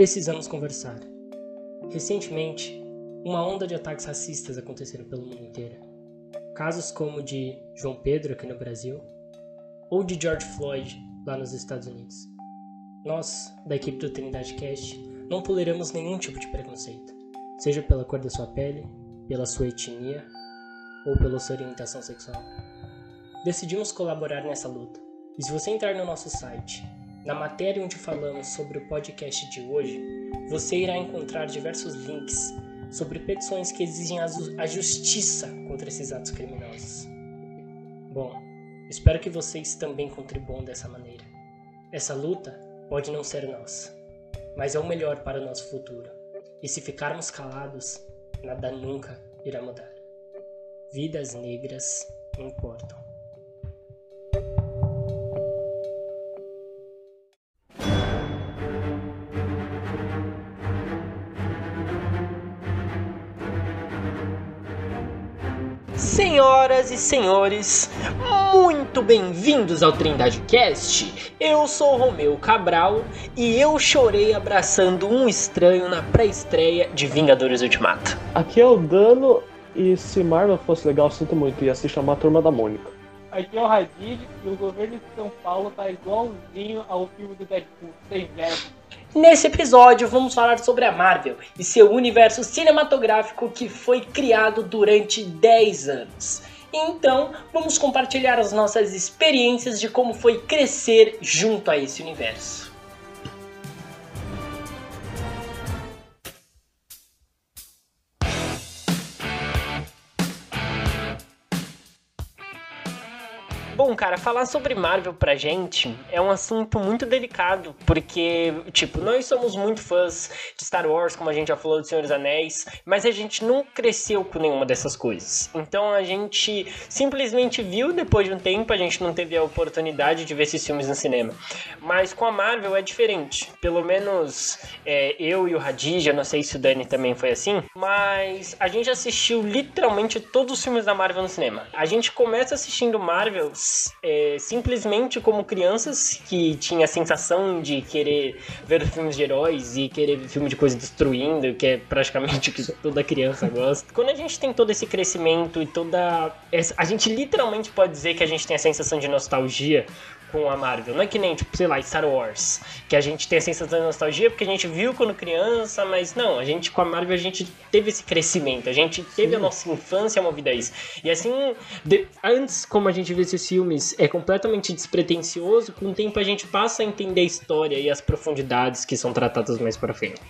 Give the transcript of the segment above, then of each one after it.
precisamos conversar. Recentemente, uma onda de ataques racistas aconteceram pelo mundo inteiro. Casos como o de João Pedro aqui no Brasil ou de George Floyd lá nos Estados Unidos. Nós, da equipe do Trindade Cast, não toleramos nenhum tipo de preconceito, seja pela cor da sua pele, pela sua etnia ou pela sua orientação sexual. Decidimos colaborar nessa luta. E se você entrar no nosso site, na matéria onde falamos sobre o podcast de hoje, você irá encontrar diversos links sobre petições que exigem a justiça contra esses atos criminosos. Bom, espero que vocês também contribuam dessa maneira. Essa luta pode não ser nossa, mas é o melhor para o nosso futuro. E se ficarmos calados, nada nunca irá mudar. Vidas negras importam. Senhoras e senhores, muito bem-vindos ao Trindade Cast. Eu sou Romeu Cabral e eu chorei abraçando um estranho na pré-estreia de Vingadores Ultimato. Aqui é o Dano e se Marvel fosse legal, sinto muito, ia se chamar Turma da Mônica. Aqui é o Hadid e o governo de São Paulo tá igualzinho ao filme do Deadpool, sem verbo. Nesse episódio, vamos falar sobre a Marvel e seu universo cinematográfico que foi criado durante 10 anos. Então, vamos compartilhar as nossas experiências de como foi crescer junto a esse universo. Bom, cara, falar sobre Marvel pra gente é um assunto muito delicado, porque, tipo, nós somos muito fãs de Star Wars, como a gente já falou do Senhor dos Anéis, mas a gente não cresceu com nenhuma dessas coisas. Então a gente simplesmente viu depois de um tempo, a gente não teve a oportunidade de ver esses filmes no cinema. Mas com a Marvel é diferente. Pelo menos é, eu e o Hadija, não sei se o Dani também foi assim, mas a gente assistiu literalmente todos os filmes da Marvel no cinema. A gente começa assistindo Marvel é, simplesmente como crianças que tinha a sensação de querer ver filmes de heróis e querer ver filme de coisa destruindo, que é praticamente o que toda criança gosta. Quando a gente tem todo esse crescimento e toda. A gente literalmente pode dizer que a gente tem a sensação de nostalgia com a Marvel. Não é que nem, tipo, sei lá, Star Wars, que a gente tem a sensação de nostalgia porque a gente viu quando criança, mas não, a gente com a Marvel a gente teve esse crescimento, a gente teve Sim. a nossa infância movida a isso. E assim, de, antes, como a gente vê esses filmes, é completamente despretensioso, com o tempo a gente passa a entender a história e as profundidades que são tratadas mais para frente.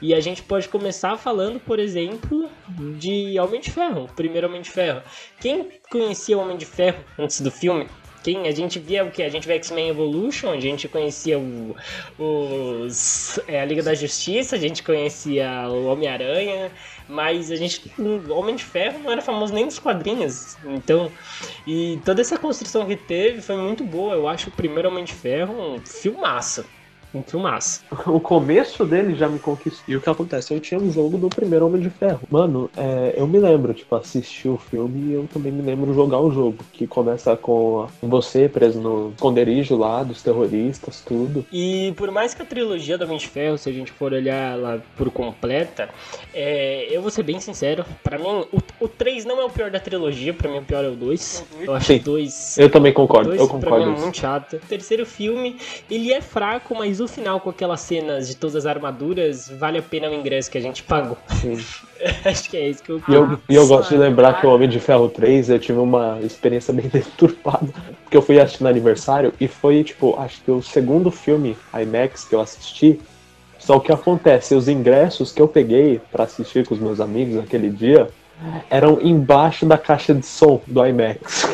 E a gente pode começar falando, por exemplo, de Homem de Ferro, o primeiro Homem de Ferro. Quem conhecia o Homem de Ferro antes do filme quem a gente via o que? A gente via X-Men Evolution, a gente conhecia o, os, é, a Liga da Justiça, a gente conhecia o Homem-Aranha, mas a gente. O Homem de Ferro não era famoso nem nos quadrinhos. Então. E toda essa construção que teve foi muito boa. Eu acho o primeiro Homem de Ferro um filmaço um filmaço. O começo dele já me conquistou. E o que acontece? Eu tinha um jogo do primeiro Homem de Ferro. Mano, é, eu me lembro, tipo, assistir o filme e eu também me lembro jogar o jogo. Que começa com você preso no esconderijo lá dos terroristas, tudo. E por mais que a trilogia do Homem de Ferro, se a gente for olhar ela por completa, é, eu vou ser bem sincero, para mim, o, o 3 não é o pior da trilogia, para mim o pior é o 2. Eu acho Sim, o 2. Eu também concordo, dois, eu concordo. Pra mim é muito chato. O terceiro filme, ele é fraco, mas mas o final com aquelas cenas de todas as armaduras vale a pena o ingresso que a gente pagou. Acho que é isso que eu E eu, e eu gosto de lembrar que o Homem de Ferro 3 eu tive uma experiência bem deturpada. Porque eu fui assistir no aniversário e foi, tipo, acho que o segundo filme IMAX que eu assisti. Só o que acontece, os ingressos que eu peguei para assistir com os meus amigos naquele dia eram embaixo da caixa de som do IMAX.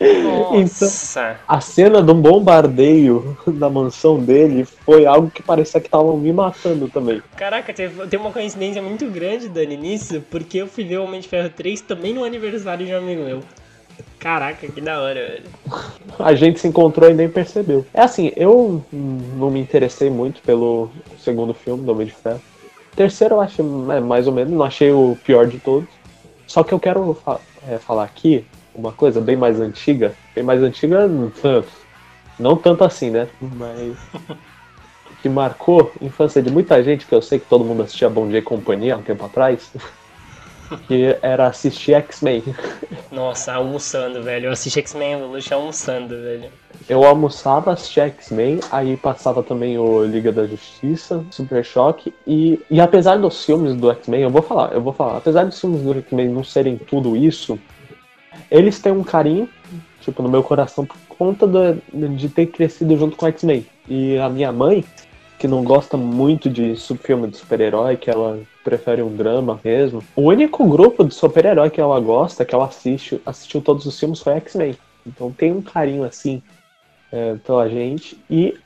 então, a cena do bombardeio da mansão dele foi algo que parecia que estavam me matando também. Caraca, tem uma coincidência muito grande, Dani, nisso, porque eu fui ver o Homem de Ferro 3 também no aniversário de um amigo meu. Caraca, que da hora, velho. A gente se encontrou e nem percebeu. É assim, eu não me interessei muito pelo segundo filme do Homem de Ferro. O terceiro eu acho é, mais ou menos, não achei o pior de todos. Só que eu quero fa é, falar aqui uma coisa bem mais antiga. Bem mais antiga, não tanto. Não tanto assim, né? Mas. que marcou a infância de muita gente, que eu sei que todo mundo assistia Bom Dia e Companhia há um tempo atrás, que era assistir X-Men. Nossa, almoçando, velho. Eu assisti X-Men Evolution almoçando, velho. Eu almoçava, assistia X-Men, aí passava também o Liga da Justiça, Super Choque, e, e apesar dos filmes do X-Men, eu vou falar, eu vou falar, apesar dos filmes do X-Men não serem tudo isso, eles têm um carinho, tipo, no meu coração por conta do, de ter crescido junto com X-Men. E a minha mãe, que não gosta muito de filme de super-herói, que ela prefere um drama mesmo. O único grupo de super-herói que ela gosta, que ela assiste, assistiu todos os filmes, foi X-Men. Então tem um carinho assim é, pela gente. E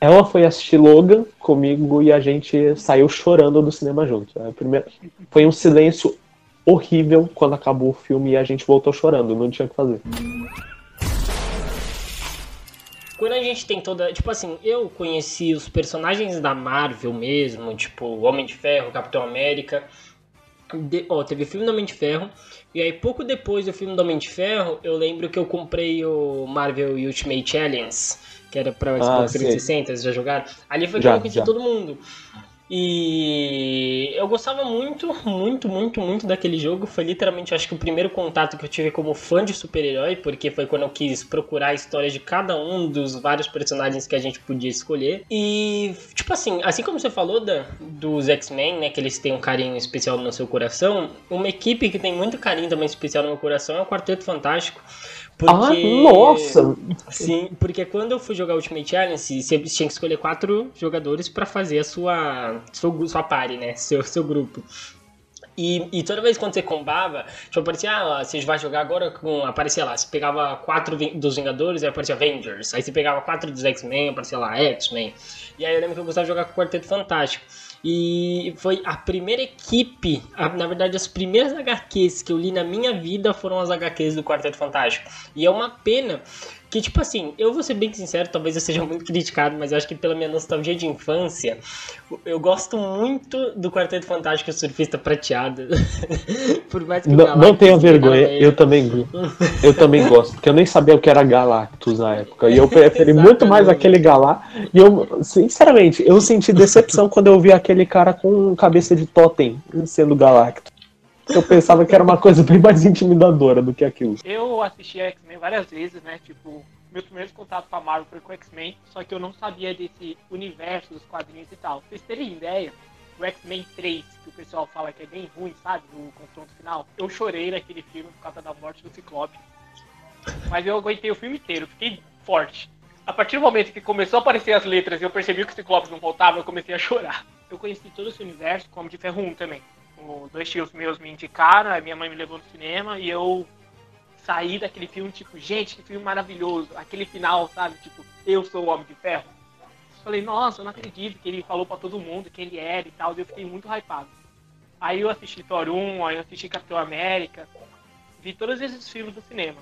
ela foi assistir Logan comigo e a gente saiu chorando do cinema junto. É, primeira... Foi um silêncio horrível quando acabou o filme e a gente voltou chorando, não tinha o que fazer. Quando a gente tem toda. Tipo assim, eu conheci os personagens da Marvel mesmo, tipo Homem de Ferro, Capitão América. De, ó, teve o filme do Homem de Ferro. E aí, pouco depois do filme do Homem de Ferro, eu lembro que eu comprei o Marvel Ultimate Alliance, que era pra Xbox ah, 360, vocês já jogaram? Ali foi que já, eu conheci já. todo mundo. E eu gostava muito, muito, muito, muito daquele jogo. Foi literalmente, acho que o primeiro contato que eu tive como fã de super-herói, porque foi quando eu quis procurar a história de cada um dos vários personagens que a gente podia escolher. E, tipo assim, assim como você falou da, dos X-Men, né, que eles têm um carinho especial no seu coração, uma equipe que tem muito carinho também especial no meu coração é o Quarteto Fantástico. Porque, ah, nossa! Sim, porque quando eu fui jogar Ultimate Alliance, você tinha que escolher quatro jogadores para fazer a sua, sua, sua party, né? Seu, seu grupo. E, e, toda vez quando você combava, tipo, aparecia, ah, você vai jogar agora com. Aparecia lá, você pegava quatro dos Vingadores, aí aparecia Avengers. Aí você pegava quatro dos X-Men, aparecia lá X-Men. E aí eu lembro que eu gostava de jogar com o Quarteto Fantástico. E foi a primeira equipe, a, na verdade, as primeiras HQs que eu li na minha vida foram as HQs do Quarteto Fantástico. E é uma pena que, tipo assim, eu vou ser bem sincero, talvez eu seja muito criticado, mas eu acho que pela minha nostalgia de infância, eu gosto muito do Quarteto Fantástico e o Surfista Prateado. Por mais que Não, não tenha vergonha, eu também, eu também gosto, porque eu nem sabia o que era Galactus na época. E eu preferi muito mais aquele Galá. E eu, sinceramente, eu senti decepção quando eu vi aquele cara com cabeça de totem sendo Galactus. Eu pensava que era uma coisa bem mais intimidadora do que aquilo. Eu assisti a X-Men várias vezes, né? Tipo, meus primeiros contatos com a Marvel foi com X-Men, só que eu não sabia desse universo dos quadrinhos e tal. Pra vocês terem ideia, o X-Men 3, que o pessoal fala que é bem ruim, sabe? No confronto final, eu chorei naquele filme por causa da morte do Ciclope. Mas eu aguentei o filme inteiro, fiquei forte. A partir do momento que começou a aparecer as letras e eu percebi que o Ciclope não voltava, eu comecei a chorar. Eu conheci todo esse universo como de Ferro 1 também dois tios meus me indicaram, minha mãe me levou no cinema e eu saí daquele filme, tipo, gente, que filme maravilhoso. Aquele final, sabe? Tipo, eu sou o Homem de Ferro. Falei, nossa, eu não acredito que ele falou para todo mundo que ele era e tal. E eu fiquei muito hypado. Aí eu assisti Thor 1, aí eu assisti Capitão América. Vi todos esses filmes no cinema.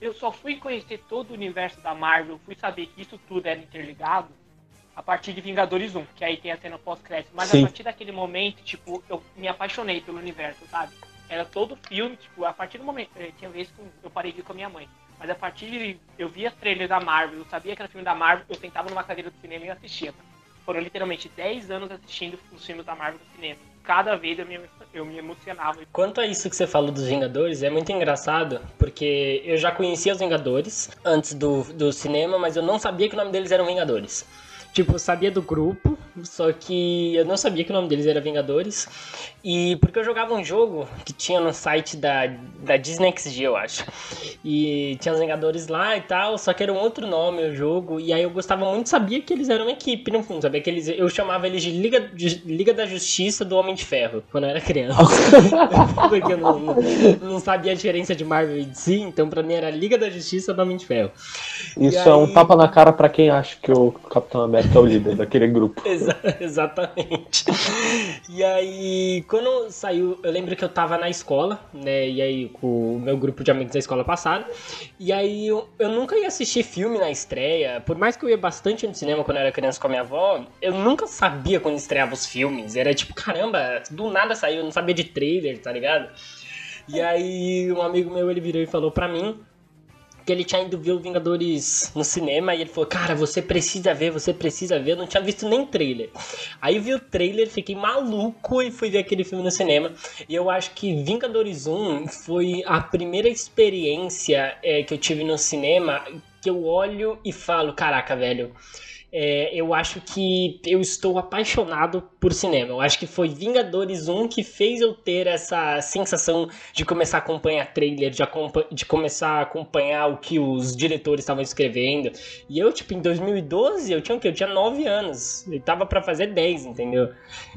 Eu só fui conhecer todo o universo da Marvel, fui saber que isso tudo era interligado a partir de Vingadores 1, que aí tem a cena pós-crédito. Mas Sim. a partir daquele momento, tipo, eu me apaixonei pelo universo, sabe? Era todo filme, tipo, a partir do momento. Eh, tinha vezes que eu parei de ir com a minha mãe. Mas a partir de. Eu via trailer da Marvel, eu sabia que era filme da Marvel, eu sentava numa cadeira do cinema e assistia. Foram literalmente 10 anos assistindo os filmes da Marvel no cinema. Cada vez eu me, eu me emocionava. Quanto a isso que você falou dos Vingadores, é muito engraçado, porque eu já conhecia os Vingadores antes do, do cinema, mas eu não sabia que o nome deles eram Vingadores. Tipo, eu sabia do grupo, só que eu não sabia que o nome deles era Vingadores. E porque eu jogava um jogo que tinha no site da, da Disney XG, eu acho. E tinha os Vingadores lá e tal, só que era um outro nome o jogo. E aí eu gostava muito, sabia que eles eram uma equipe, no fundo. Sabia que eles. Eu chamava eles de Liga, de Liga da Justiça do Homem de Ferro, quando eu era criança. porque eu não, não, não, sabia a diferença de Marvel e DC, então pra mim era Liga da Justiça do Homem de Ferro. Isso e é aí... um tapa na cara pra quem acha que o Capitão América é o líder daquele grupo. Exa exatamente. E aí quando saiu, eu lembro que eu tava na escola, né? E aí com o meu grupo de amigos da escola passada. E aí eu, eu nunca ia assistir filme na estreia. Por mais que eu ia bastante no cinema quando eu era criança com a minha avó, eu nunca sabia quando estreava os filmes. Era tipo, caramba, do nada saiu, eu não sabia de trailer, tá ligado? E aí um amigo meu ele virou e falou pra mim porque ele tinha ido ver o Vingadores no cinema e ele falou: Cara, você precisa ver, você precisa ver. Eu não tinha visto nem trailer. Aí vi o trailer, fiquei maluco e fui ver aquele filme no cinema. E eu acho que Vingadores 1 foi a primeira experiência é, que eu tive no cinema que eu olho e falo: Caraca, velho é, eu acho que eu estou apaixonado por cinema. Eu acho que foi Vingadores 1 que fez eu ter essa sensação de começar a acompanhar trailer, de, de começar a acompanhar o que os diretores estavam escrevendo. E eu, tipo, em 2012, eu tinha o quê? Eu tinha 9 anos. Eu tava para fazer 10, entendeu?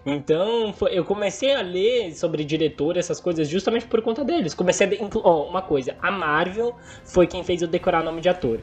Então, foi, eu comecei a ler sobre diretor, essas coisas, justamente por conta deles. Comecei a. Oh, uma coisa, a Marvel foi quem fez eu decorar o nome de ator.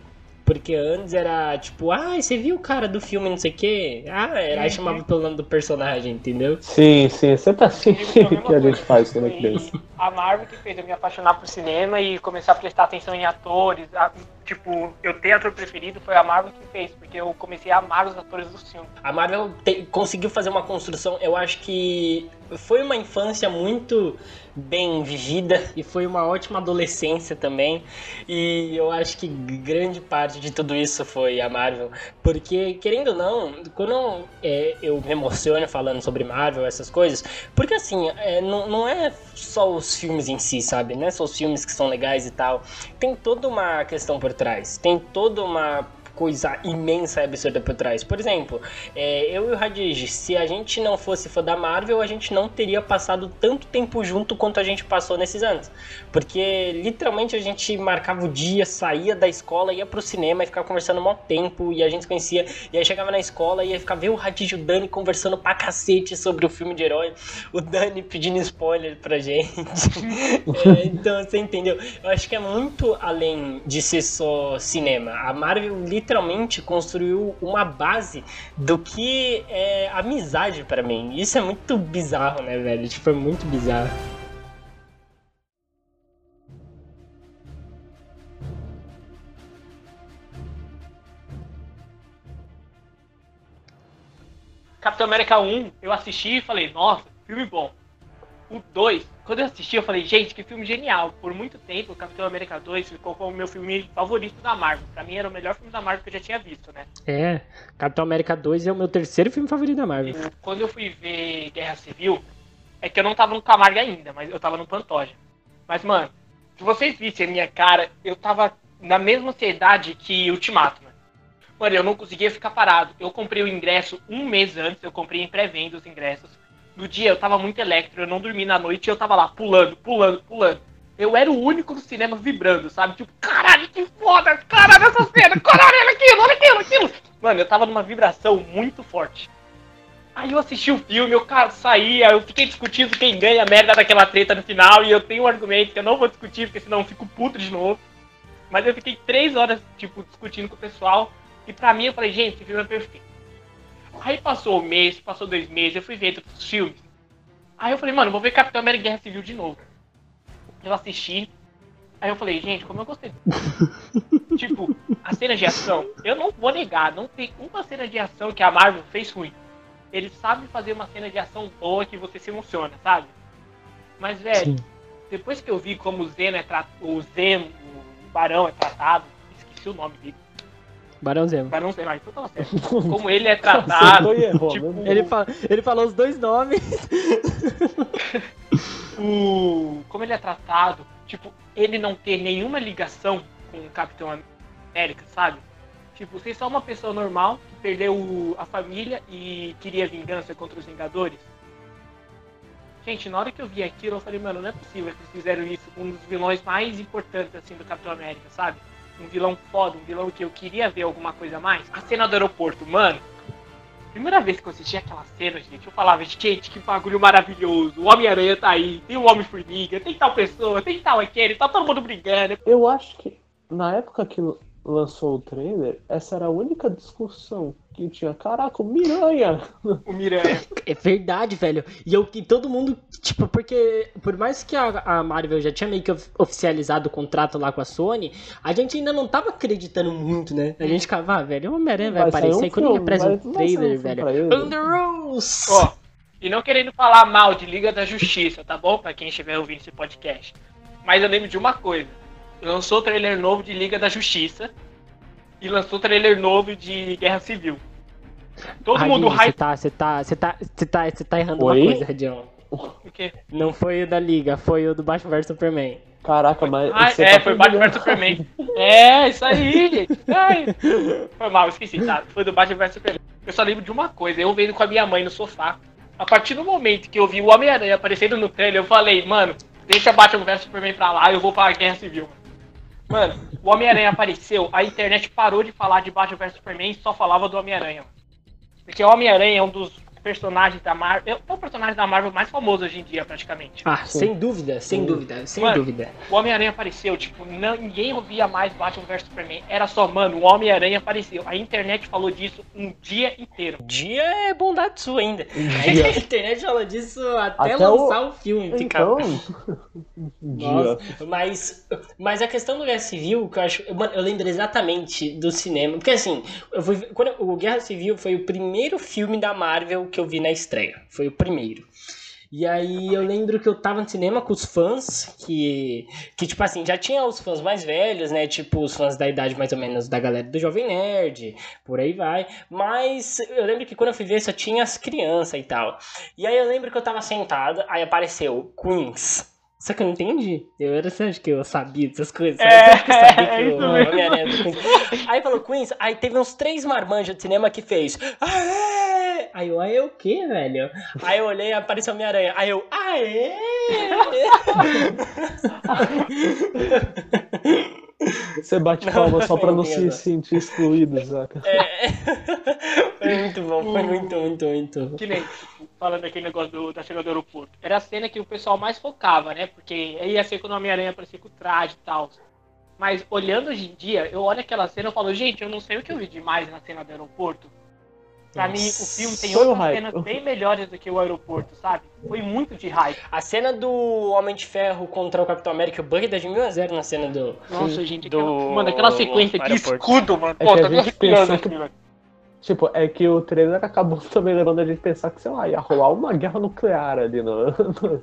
Porque antes era tipo, ah, você viu o cara do filme não sei o quê? Ah, era, aí chamava pelo nome do personagem, entendeu? Sim, sim, sempre assim que a gente faz quando é criança. A Marvel que fez eu me apaixonar por cinema e começar a prestar atenção em atores. A, tipo, eu ter ator preferido foi a Marvel que fez, porque eu comecei a amar os atores do filme. A Marvel te, conseguiu fazer uma construção, eu acho que foi uma infância muito bem vivida e foi uma ótima adolescência também. E eu acho que grande parte de tudo isso foi a Marvel, porque querendo ou não, quando é, eu me emociono falando sobre Marvel, essas coisas, porque assim, é, não, não é só os filmes em si, sabe? Não é só os filmes que são legais e tal. Tem toda uma questão por trás, tem toda uma coisa imensa e absurda por trás. Por exemplo, é, eu e o Radij, se a gente não fosse fã da Marvel, a gente não teria passado tanto tempo junto quanto a gente passou nesses anos. Porque literalmente a gente marcava o dia, saía da escola, ia pro cinema e ficava conversando um tempo e a gente se conhecia. E aí chegava na escola e ia ficar ver o Radij e o Dani conversando pra cacete sobre o filme de herói. O Dani pedindo spoiler pra gente. é, então você entendeu? Eu acho que é muito além de ser só cinema. A Marvel literalmente literalmente construiu uma base do que é amizade para mim. Isso é muito bizarro, né, velho? Tipo, é muito bizarro. Capitão América 1, eu assisti e falei, nossa, filme bom. O 2, quando eu assisti, eu falei, gente, que filme genial. Por muito tempo, Capitão América 2 ficou como o meu filme favorito da Marvel. Pra mim era o melhor filme da Marvel que eu já tinha visto, né? É, Capitão América 2 é o meu terceiro filme favorito da Marvel. Quando eu fui ver Guerra Civil, é que eu não tava no Camargo ainda, mas eu tava no Pantoja. Mas, mano, se vocês vissem a minha cara, eu tava na mesma ansiedade que Ultimato, mano. Mano, eu não conseguia ficar parado. Eu comprei o ingresso um mês antes, eu comprei em pré-venda os ingressos no dia eu tava muito elétrico, eu não dormi na noite e eu tava lá pulando, pulando, pulando. Eu era o único no cinema vibrando, sabe? Tipo, caralho, que foda, caralho, essa cena, caralho, olha aquilo, olha aquilo, aquilo. Mano, eu tava numa vibração muito forte. Aí eu assisti o filme, eu cara, saía, eu fiquei discutindo quem ganha a merda daquela treta no final, e eu tenho um argumento que eu não vou discutir, porque senão eu fico puto de novo. Mas eu fiquei três horas, tipo, discutindo com o pessoal, e pra mim eu falei, gente, esse filme é perfeito. Aí passou um mês, passou dois meses, eu fui ver outros filmes. Aí eu falei, mano, vou ver Capitão América Guerra Civil de novo. Eu assisti. Aí eu falei, gente, como eu gostei. tipo, a cena de ação, eu não vou negar, não tem uma cena de ação que a Marvel fez ruim. Ele sabe fazer uma cena de ação boa que você se emociona, sabe? Mas, velho, Sim. depois que eu vi como o Zeno é tratado, o Zeno, o Barão é tratado, esqueci o nome dele. Barão Zemo. Barão Zemo, então tava certo. Como ele é tratado. Errou, tipo, ele, fala, ele falou os dois nomes. o, como ele é tratado, tipo, ele não ter nenhuma ligação com o Capitão América, sabe? Tipo, ser só uma pessoa normal que perdeu a família e queria vingança contra os Vingadores. Gente, na hora que eu vi aquilo, eu falei, mano, não é possível que eles fizeram isso com um dos vilões mais importantes, assim, do Capitão América, sabe? Um vilão foda, um vilão que eu queria ver alguma coisa mais. A cena do aeroporto, mano. Primeira vez que eu assisti aquela cena, gente, eu falava, gente, que bagulho maravilhoso. O Homem-Aranha tá aí, tem o Homem-Formiga, tem tal pessoa, tem tal aquele, tá todo mundo brigando. Eu acho que na época que lançou o trailer, essa era a única discussão que tinha. Caraca, o Miranha! O Miranha. É verdade, velho. E eu que todo mundo, tipo, porque por mais que a, a, Marvel já tinha meio que oficializado o contrato lá com a Sony, a gente ainda não tava acreditando muito, né? A gente ficava, ah, velho, o Homem-Aranha vai, vai aparecer. Um quando ele apresenta o trailer, velho. Under Rules! Ó, e não querendo falar mal de Liga da Justiça, tá bom? Pra quem estiver ouvindo esse podcast. Mas eu lembro de uma coisa lançou trailer novo de Liga da Justiça e lançou trailer novo de Guerra Civil. Todo mundo Radinho, Você hype. tá, você tá, você tá, você tá, você tá errando Oi? uma coisa, Radião. O quê? Não foi o da Liga, foi o do Batman vs Superman. Caraca, mas. Ah, você é, tá foi Batman vs. Superman. É, isso aí, gente. Ai. Foi mal, esqueci, tá? Foi do Batman vs Superman. Eu só lembro de uma coisa, eu vendo com a minha mãe no sofá. A partir do momento que eu vi o Homem-Aranha aparecendo no trailer, eu falei, mano, deixa Batman vs Superman pra lá, eu vou pra Guerra Civil. Mano, o Homem-Aranha apareceu, a internet parou de falar de Batman vs Superman e só falava do Homem-Aranha. Porque o Homem-Aranha é um dos personagens da Marvel. É o personagem da Marvel mais famoso hoje em dia, praticamente. Ah, sem dúvida, sem dúvida, sem Mano, dúvida. O Homem-Aranha apareceu, tipo, não, ninguém ouvia mais Batman vs Superman. Era só, mano, o Homem-Aranha apareceu. A internet falou disso um dia inteiro. Dia é bondade sua ainda. Dia. A internet fala disso até, Até o- lançar o, filme. fica- Então. Dia. Nossa, mas, mas a questão do Guerra Civil, que eu acho. Mano, eu lembro exatamente do cinema. Porque assim, eu fui, quando eu- o Guerra Civil foi o primeiro filme da Marvel que eu vi na estreia. Foi o primeiro. E aí eu lembro que eu tava no cinema com os fãs, que, que tipo assim, já tinha os fãs mais velhos, né? Tipo, os fãs da idade mais ou menos da galera do Jovem Nerd, por aí vai. Mas eu lembro que quando eu fui ver só tinha as crianças e tal. E aí eu lembro que eu tava sentada, aí apareceu Queens. Só que eu não entendi. Eu era assim, acho que eu sabia dessas coisas. É, Eu acho que eu sabia que é. Homem-Aranha do Queens. Aí falou Queens, aí teve uns três marmanjos de cinema que fez. Aê! Aí eu, aê o quê, velho? Aí eu olhei e apareceu Homem-Aranha. Aí eu, aê! Você bate Não, palma só pra não se sentir excluído, saca? É. Foi muito bom, foi muito, muito, muito. Que nem, tipo, falando aquele negócio do- da cena do aeroporto. Era a cena que o pessoal mais focava, né? Porque aí ia ser quando o Homem-Aranha aparecia com o traje e tal. Mas olhando hoje em dia, eu olho aquela cena e falo, gente, eu não sei o que eu vi demais na cena do aeroporto. Pra mim, o filme tem Foi outras cenas bem melhores do que o aeroporto, sabe? Foi muito de hype. A cena do Homem de Ferro contra o Capitão América, o Bug dá de mil a zero na cena do. Nossa, gente, Do aquela, mano, aquela sequência de escudo, mano. É Pô, tá me gente arrepiando aqui, velho. Tipo, é que o trailer acabou também levando a gente a pensar que, sei lá, ia rolar uma guerra nuclear ali no, no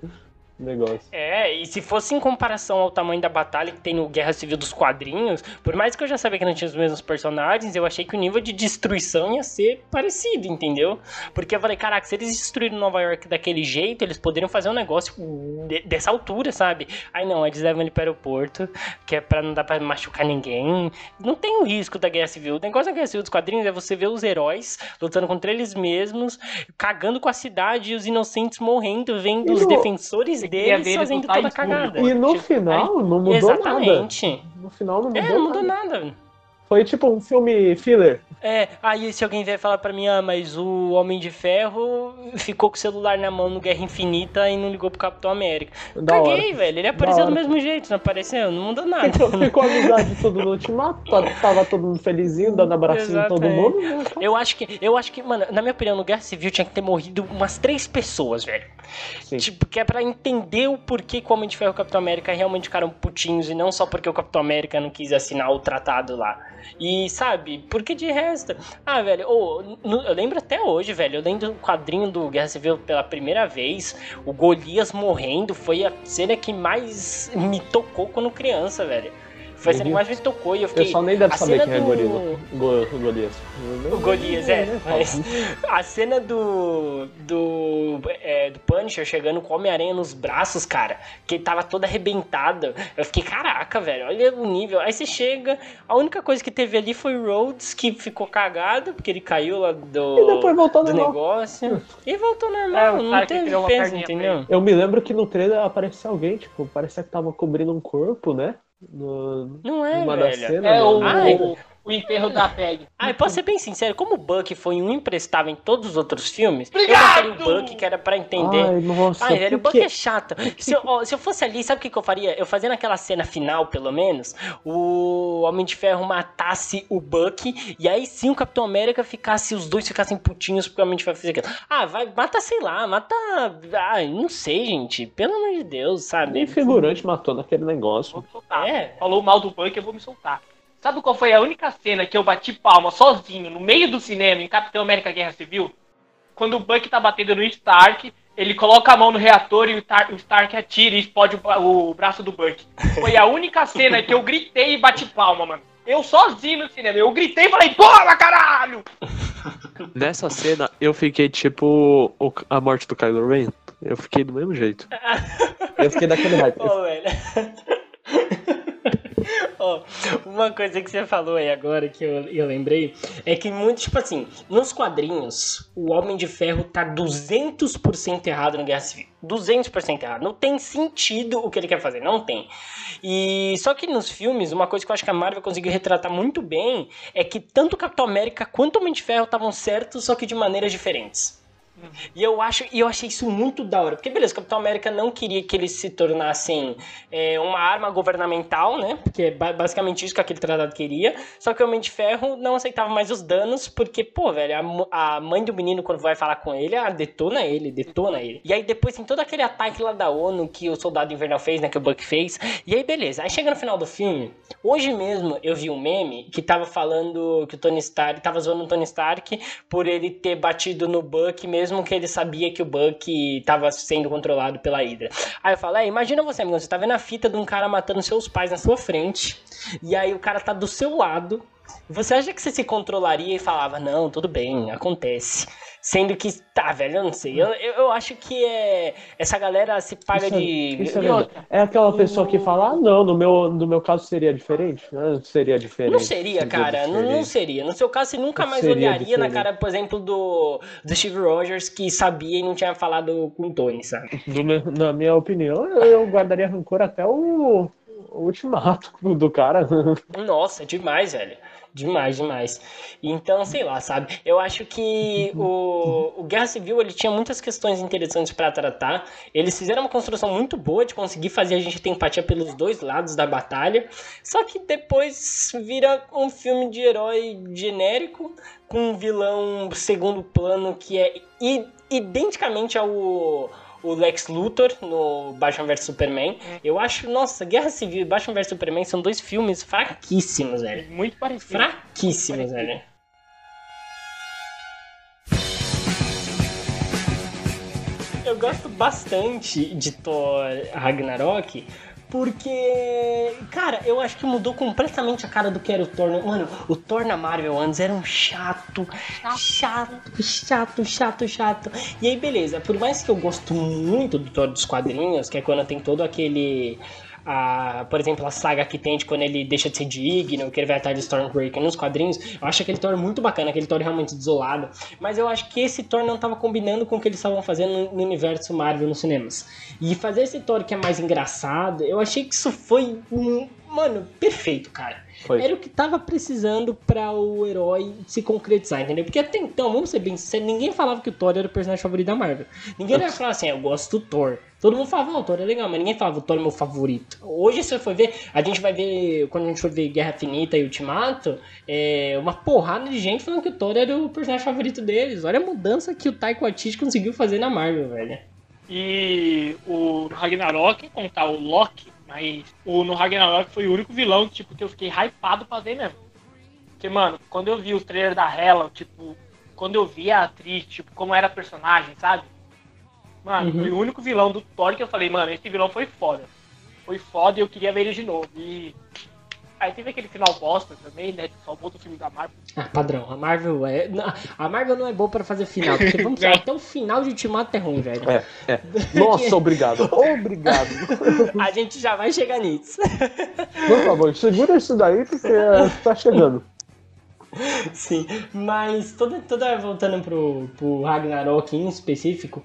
negócio. É, e se fosse em comparação ao tamanho da batalha que tem no Guerra Civil dos quadrinhos, por mais que eu já sabia que não tinha os mesmos personagens, eu achei que o nível de destruição ia ser parecido, entendeu? Porque eu falei, caraca, se eles destruíram Nova York daquele jeito, eles poderiam fazer um negócio de- dessa altura, sabe? Aí não, eles levam ele para o aeroporto, que é pra não dar pra machucar ninguém. Não tem o risco da Guerra Civil. O negócio da Guerra Civil dos quadrinhos é você ver os heróis lutando contra eles mesmos, cagando com a cidade e os inocentes morrendo, vendo E os no- defensores deles eles fazendo toda a cagada. E no Tipo, final não mudou nada. Exatamente. No final não mudou, É, não mudou nada. nada. Foi tipo um filme filler. É, aí se alguém vier falar pra mim, ah, mas o Homem de Ferro ficou com o celular na mão no Guerra Infinita e não ligou pro Capitão América. Da Caguei, hora. velho. Ele apareceu do hora. mesmo jeito, não apareceu? Não mudou nada. Ficou, ficou a amizade tudo no ultimato, tava todo mundo felizinho, dando abracinho em todo mundo. né? Eu acho que, eu acho que, mano, na minha opinião, no Guerra Civil tinha que ter morrido umas três pessoas, velho. Sim. Tipo, que é pra entender o porquê que o Homem de Ferro e o Capitão América realmente ficaram putinhos e não só porque o Capitão América não quis assinar o tratado lá. E, sabe, porque de resto. Ah, velho, no- eu lembro até hoje, velho. Eu lembro do quadrinho do Guerra Civil pela primeira vez. O Golias morrendo foi a cena que mais me tocou quando criança, velho. Foi a cena que mais me tocou e eu O fiquei. pessoal nem deve a saber cena quem é do- Gorila. Go, Golias. O Golias, é. Mas a cena do. do. É, do Punisher chegando com o Homem-Aranha nos braços, cara, que ele tava todo arrebentado. Eu fiquei, caraca, velho, olha o nível. Aí você chega, a única coisa que teve ali foi o Rhodes, que ficou cagado, porque ele caiu lá do. E depois voltou do normal. negócio. E voltou É, normal, o não teve peso, entendeu? Eu me lembro que no trailer apareceu alguém, tipo, parecia que tava cobrindo um corpo, né? No, Não é, numa das velho. cenas. É o? Ai. o, o enterro da Peg. Ah, posso ser bem sincero, como o Buck foi um imprestável em todos os outros filmes, eu Obrigado! botei o Buck que era pra entender. Ai, nossa. Ai, velho, o Buck é chato. Se eu, ó, se eu fosse ali, sabe o que, que eu faria? Eu fazia naquela cena final, pelo menos, o Homem de Ferro matasse o Buck, e aí sim o Capitão América ficasse, os dois ficassem putinhos porque o Homem de Ferro fez aquilo. Ah, vai, mata, sei lá, mata. Ai, não sei, gente. Pelo amor de Deus, sabe? Nem figurante matou naquele Vou negócio. me soltar. É. Falou mal do Buck, eu vou me soltar. Sabe qual foi a única cena que eu bati palma sozinho, no meio do cinema, em Capitão América Guerra Civil? Quando o Buck tá batendo no Stark ele coloca a mão no reator e o, Tar o Stark atira e explode o, o, braço do Buck. Foi a única cena que eu gritei e bati palma, mano. Eu sozinho no cinema, eu gritei e falei, porra, caralho! Nessa cena, eu fiquei tipo a morte do Kylo Ren. Eu fiquei do mesmo jeito. Eu fiquei daquele hype. Ô, velho. uma coisa que você falou aí agora que eu, eu lembrei é que muito, tipo assim, nos quadrinhos, o Homem de Ferro tá 200% errado no Guerra Civil. 200% errado. Não tem sentido o que ele quer fazer, não tem. E só que nos filmes, uma coisa que eu acho que a Marvel conseguiu retratar muito bem é que tanto o Capitão América quanto o Homem de Ferro estavam certos, só que de maneiras diferentes. E eu acho, e eu achei isso muito da hora. Porque, beleza, o Capitão América não queria que eles se tornassem é, uma arma governamental, né? Porque é basicamente isso que aquele tratado queria. Só que o Homem de Ferro não aceitava mais os danos, porque, pô, velho, a, a mãe do menino, quando vai falar com ele, ah, detona ele, detona ele. E aí depois tem todo aquele ataque lá da ONU que o Soldado Invernal fez, né? Que o Buck fez. E aí, beleza. Aí chega no final do filme. Hoje mesmo eu vi um meme que tava falando que o Tony Stark tava zoando o Tony Stark por ele ter batido no Buck mesmo mesmo que ele sabia que o Buck estava sendo controlado pela Hydra. Aí eu falo, é, imagina você, amigo, você tá vendo a fita de um cara matando seus pais na sua frente, e aí o cara tá do seu lado, você acha que você se controlaria e falava, não, tudo bem, acontece. Sendo que, tá, velho, eu não sei. Eu, eu, eu acho que é. Essa galera se paga isso, de. Isso é, é, aquela pessoa que fala, ah, não, no meu, no meu caso seria diferente. Não seria diferente. Não seria, cara. Não, não, seria. No seu caso, você nunca mais olharia diferente. na cara, por exemplo, do, do Steve Rogers, que sabia e não tinha falado com o Tony, sabe? Meu, na minha opinião, eu, eu guardaria rancor até o, o ultimato do cara. Nossa, demais, velho. Demais, demais. Então, sei lá, sabe? Eu acho que o, o Guerra Civil ele tinha muitas questões interessantes para tratar. Eles fizeram uma construção muito boa de conseguir fazer a gente ter empatia pelos dois lados da batalha. Só que depois vira um filme de herói genérico com um vilão segundo plano que é identicamente ao o Lex Luthor no Batman vs Superman. É. Eu acho, nossa, Guerra Civil e Batman vs Superman são dois filmes fraquíssimos, velho. Muito parecidos. Fraquíssimos, velho. Eu gosto bastante de Thor Ragnarok porque, cara, eu acho que mudou completamente a cara do que era o Thor. Mano, o Thor na Marvel antes era um chato, chato, chato, chato, chato. E aí, beleza, por mais que eu gosto muito do Thor dos quadrinhos, que é quando tem todo aquele a, por exemplo, a saga que tem de quando ele deixa de ser digno, que ele vai atrás de Stormbreaker nos quadrinhos, eu acho aquele Thor muito bacana, aquele Thor realmente desolado, mas eu acho que esse Thor não estava combinando com o que eles estavam fazendo no universo Marvel nos cinemas. E fazer esse Thor que é mais engraçado, eu achei que isso foi, um, mano, perfeito, cara. Foi. Era o que tava precisando para o herói se concretizar, entendeu? Porque até então, vamos ser bem sinceros, ninguém falava que o Thor era o personagem favorito da Marvel. Ninguém ia falar assim, ah, eu gosto do Thor. Todo mundo falava, o Thor é legal, mas ninguém falava, o Thor é meu favorito. Hoje, se você for ver, a gente vai ver, quando a gente for ver Guerra Finita e Ultimato, é uma porrada de gente falando que o Thor era o personagem favorito deles. Olha a mudança que o Taiko Waititi conseguiu fazer na Marvel, velho. E o Ragnarok, contar o Loki, mas o no Ragnarok foi o único vilão tipo, que eu fiquei hypado pra ver mesmo. Porque, mano, quando eu vi o trailer da Hela, tipo, quando eu vi a atriz, tipo, como era a personagem, sabe? Mano, uhum. foi o único vilão do Thor que eu falei, mano, esse vilão foi foda. Foi foda e eu queria ver ele de novo. E Aí teve aquele final bosta também, né? Só o outro filme da Marvel. Ah, padrão. A Marvel é. A Marvel não é boa pra fazer final. Porque vamos dizer, até o final de Ultimato é ruim, velho. É, é. Nossa, obrigado. Obrigado. A gente já vai chegar nisso. Por favor, segura isso daí porque tá chegando. Sim, mas toda, toda voltando pro, pro Ragnarok em específico,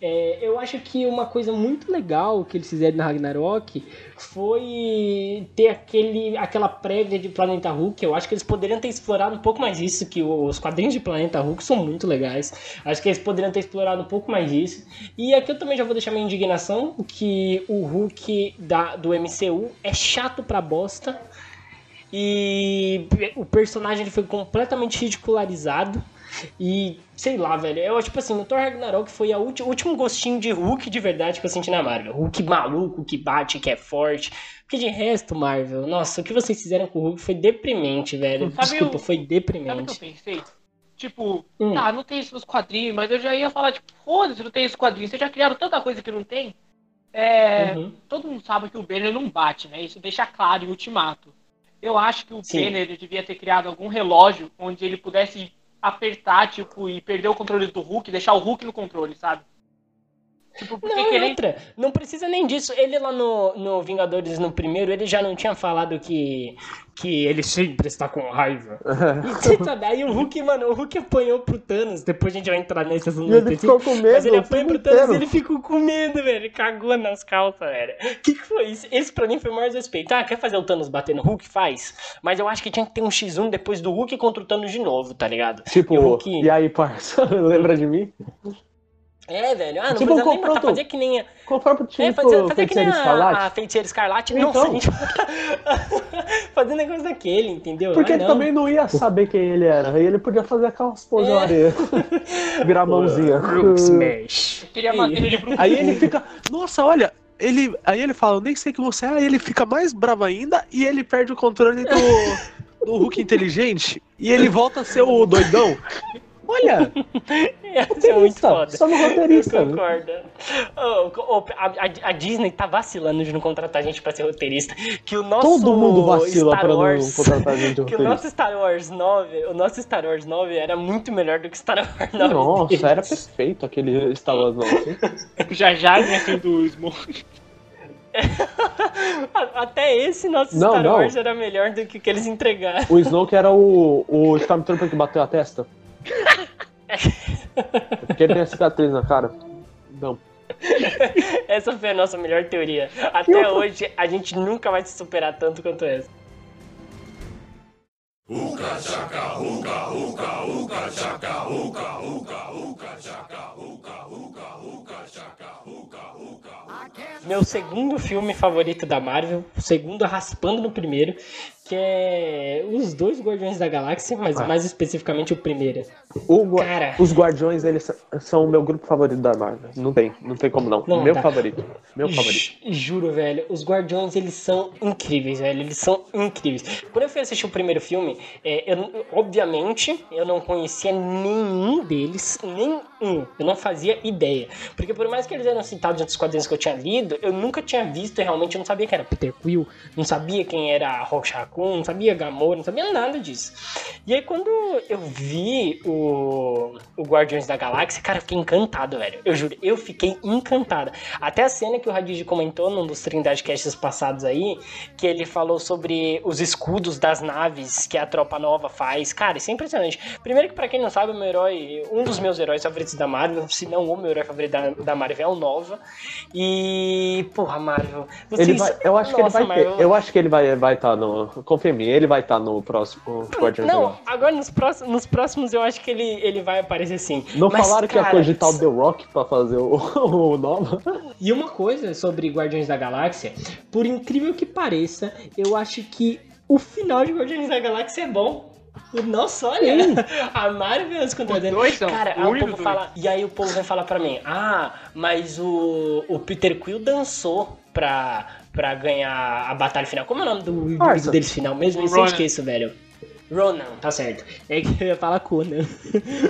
é, eu acho que uma coisa muito legal que eles fizeram na Ragnarok foi ter aquele, aquela prévia de Planeta Hulk. Eu acho que eles poderiam ter explorado um pouco mais isso, que os quadrinhos de Planeta Hulk são muito legais. Acho que eles poderiam ter explorado um pouco mais isso. E aqui eu também já vou deixar minha indignação, que o Hulk da, do MCU é chato pra bosta. E o personagem ele foi completamente ridicularizado. E sei lá, velho. Eu, tipo assim, o Thor Ragnarok foi o último gostinho de Hulk de verdade que eu senti na Marvel. Hulk maluco, que bate, que é forte. Porque de resto, Marvel, nossa, o que vocês fizeram com o Hulk foi deprimente, velho. Sabe Desculpa, o... foi deprimente. Sabe o que eu pensei? Tipo, hum. tá, não tem isso nos quadrinhos, mas eu já ia falar, tipo, foda-se, não tem isso nos quadrinhos. Vocês já criaram tanta coisa que não tem. É, uhum. Todo mundo sabe que o Banner não bate, né? Isso deixa claro em Ultimato. Eu acho que o Sim. Banner devia ter criado algum relógio onde ele pudesse apertar, tipo, e perder o controle do Hulk, deixar o Hulk no controle, sabe? Tipo, não, ele... outra, não precisa nem disso. Ele lá no, no Vingadores, no primeiro, ele já não tinha falado que, que ele sempre está com raiva. e, sabe, aí o Hulk, mano, o Hulk apanhou pro Thanos, depois a gente vai entrar nesse assunto. E ele ficou com medo. Mas ele apanhou pro Thanos e ele ficou com medo, velho. Ele cagou nas calças, velho. O que, que foi isso? Esse pra mim foi o maior respeito. Ah, quer fazer o Thanos bater no Hulk? Faz. Mas eu acho que tinha que ter um X1 depois do Hulk contra o Thanos de novo, tá ligado? Tipo, e, Hulk... e aí, parça, lembra de mim? É, velho. Ah, não tipo, precisa nem matar, fazer que nem a... Conforme tipo, é, fazer, fazer que nem a, a Feiticeira Escarlate. Então. Nossa, a gente... fazer negócio daquele, entendeu? Porque ah, ele também não ia saber quem ele era. E ele podia fazer aquelas poses é. areia. Virar mãozinha. Smash. Aí ele fica, nossa, olha, ele, aí ele fala, eu nem sei que você é, aí ele fica mais bravo ainda e ele perde o controle do, do Hulk inteligente e ele volta a ser o doidão. Olha! Isso é muito foda. Somos roteiristas. Eu concordo. Oh, oh, a, a, Disney tá vacilando de não contratar gente pra ser roteirista. Que o nosso Todo mundo vacila Star pra Wars, não contratar gente roteirista. Que o nosso Star Wars 9, o nosso Star Wars 9 era muito melhor do que Star Wars 9. Nossa, deles. era perfeito aquele Star Wars 9. já já né, do Smoke. Até esse nosso não, Star não. Wars era melhor do que o que eles entregaram. O Snoke era o, o Stormtrooper que bateu a testa. Porque ele tem a cicatriz na cara. Não. Essa foi a nossa melhor teoria. Até hoje, a gente nunca vai se superar tanto quanto essa. Uka chaka, uka, uka, uka chaka, uka, uka, uka chaka, uka, uka, uka chaka, uka, uka. Meu segundo filme favorito da Marvel, o segundo raspando no primeiro, que é os dois Guardiões da Galáxia, mas ah. mais especificamente o primeiro. O, Cara, os Guardiões, eles são o meu grupo favorito da Marvel. Não tem, não tem como não. não meu tá. favorito. Meu favorito. Juro, velho, os Guardiões, eles são incríveis, velho. Eles são incríveis. Quando eu fui assistir o primeiro filme, é, eu, obviamente, eu não conhecia nenhum deles, nenhum. Eu não fazia ideia. Porque por mais que eles eram citados entre os quadrinhos que eu tinha lido, eu nunca tinha visto realmente eu não sabia quem era Peter Quill, não sabia quem era Rorschach Não sabia Gamora, não sabia nada disso. E aí quando eu vi o, o Guardiões da Galáxia, cara, eu fiquei encantado, velho. Eu juro, eu fiquei encantado. Até a cena que o Radid comentou num dos Trindade Casts passados aí, que ele falou sobre os escudos das naves que a tropa nova faz. Cara, isso é impressionante. Primeiro que para quem não sabe, o meu herói, um dos meus heróis favoritos da Marvel, se não o meu herói favorito da, da Marvel é o Nova. E, porra, Marvel. Vocês... Ele vai, eu acho Nossa, que ele vai Marvel... ter, eu acho que ele vai vai estar tá no confia em mim, ele vai estar tá no próximo Guardiões Não, agora nos próximos, nos próximos eu acho que ele, ele vai aparecer sim. Não Mas, falaram cara, que ia cogitar o The Rock pra fazer o, o Nova? E uma coisa sobre Guardiões da Galáxia, por incrível que pareça, eu acho que o final de Guardiões da Galáxia é bom. Nossa, olha, Sim. a Marvel e os dois são Cara, aí o povo fala, e aí o povo vai falar pra mim, ah, mas o, o Peter Quill dançou pra, pra ganhar a batalha final. Como é o nome do inimigo deles final mesmo? Eu sempre esqueço, velho. Ronan, tá certo. É que eu ia falar Conan.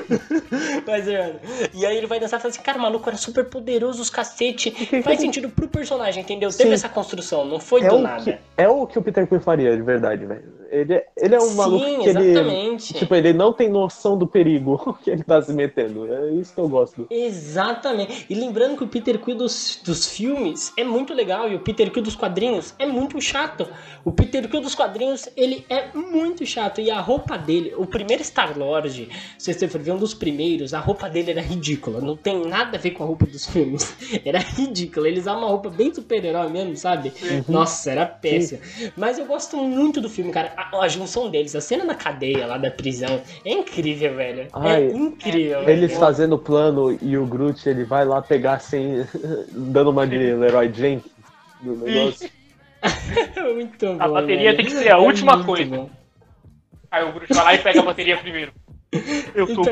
Mas, mano. E aí ele vai dançar e fala assim: cara, o maluco era super poderoso, os cacete. Faz sentido pro personagem, entendeu? Sim. Teve essa construção, não foi é do nada. Que, é o que o Peter Quill faria, de verdade, velho. Ele, ele é um Sim, maluco que exatamente. ele. Tipo, ele não tem noção do perigo que ele tá se metendo. É isso que eu gosto. Exatamente. E lembrando que o Peter Quill dos, dos filmes é muito legal e o Peter Quill dos quadrinhos é muito chato. O Peter Quill dos quadrinhos, ele é muito chato. E a roupa dele, o primeiro Star-Lord, se você for ver um dos primeiros, a roupa dele era ridícula. Não tem nada a ver com a roupa dos filmes. Era ridícula. Eles usavam uma roupa bem super-herói mesmo, sabe? Uhum. Nossa, era péssima. Mas eu gosto muito do filme, cara a, a, junção deles, a cena na cadeia lá da prisão, é incrível, velho. É Ai, é incrível. Eles velho. fazendo o plano e o Groot, ele vai lá pegar assim, dando uma de Leroy Jenkins no negócio. muito bom. A bateria velho. tem que ser a é última coisa. Bom. Aí o Groot vai lá e pega a bateria primeiro. Eu E tô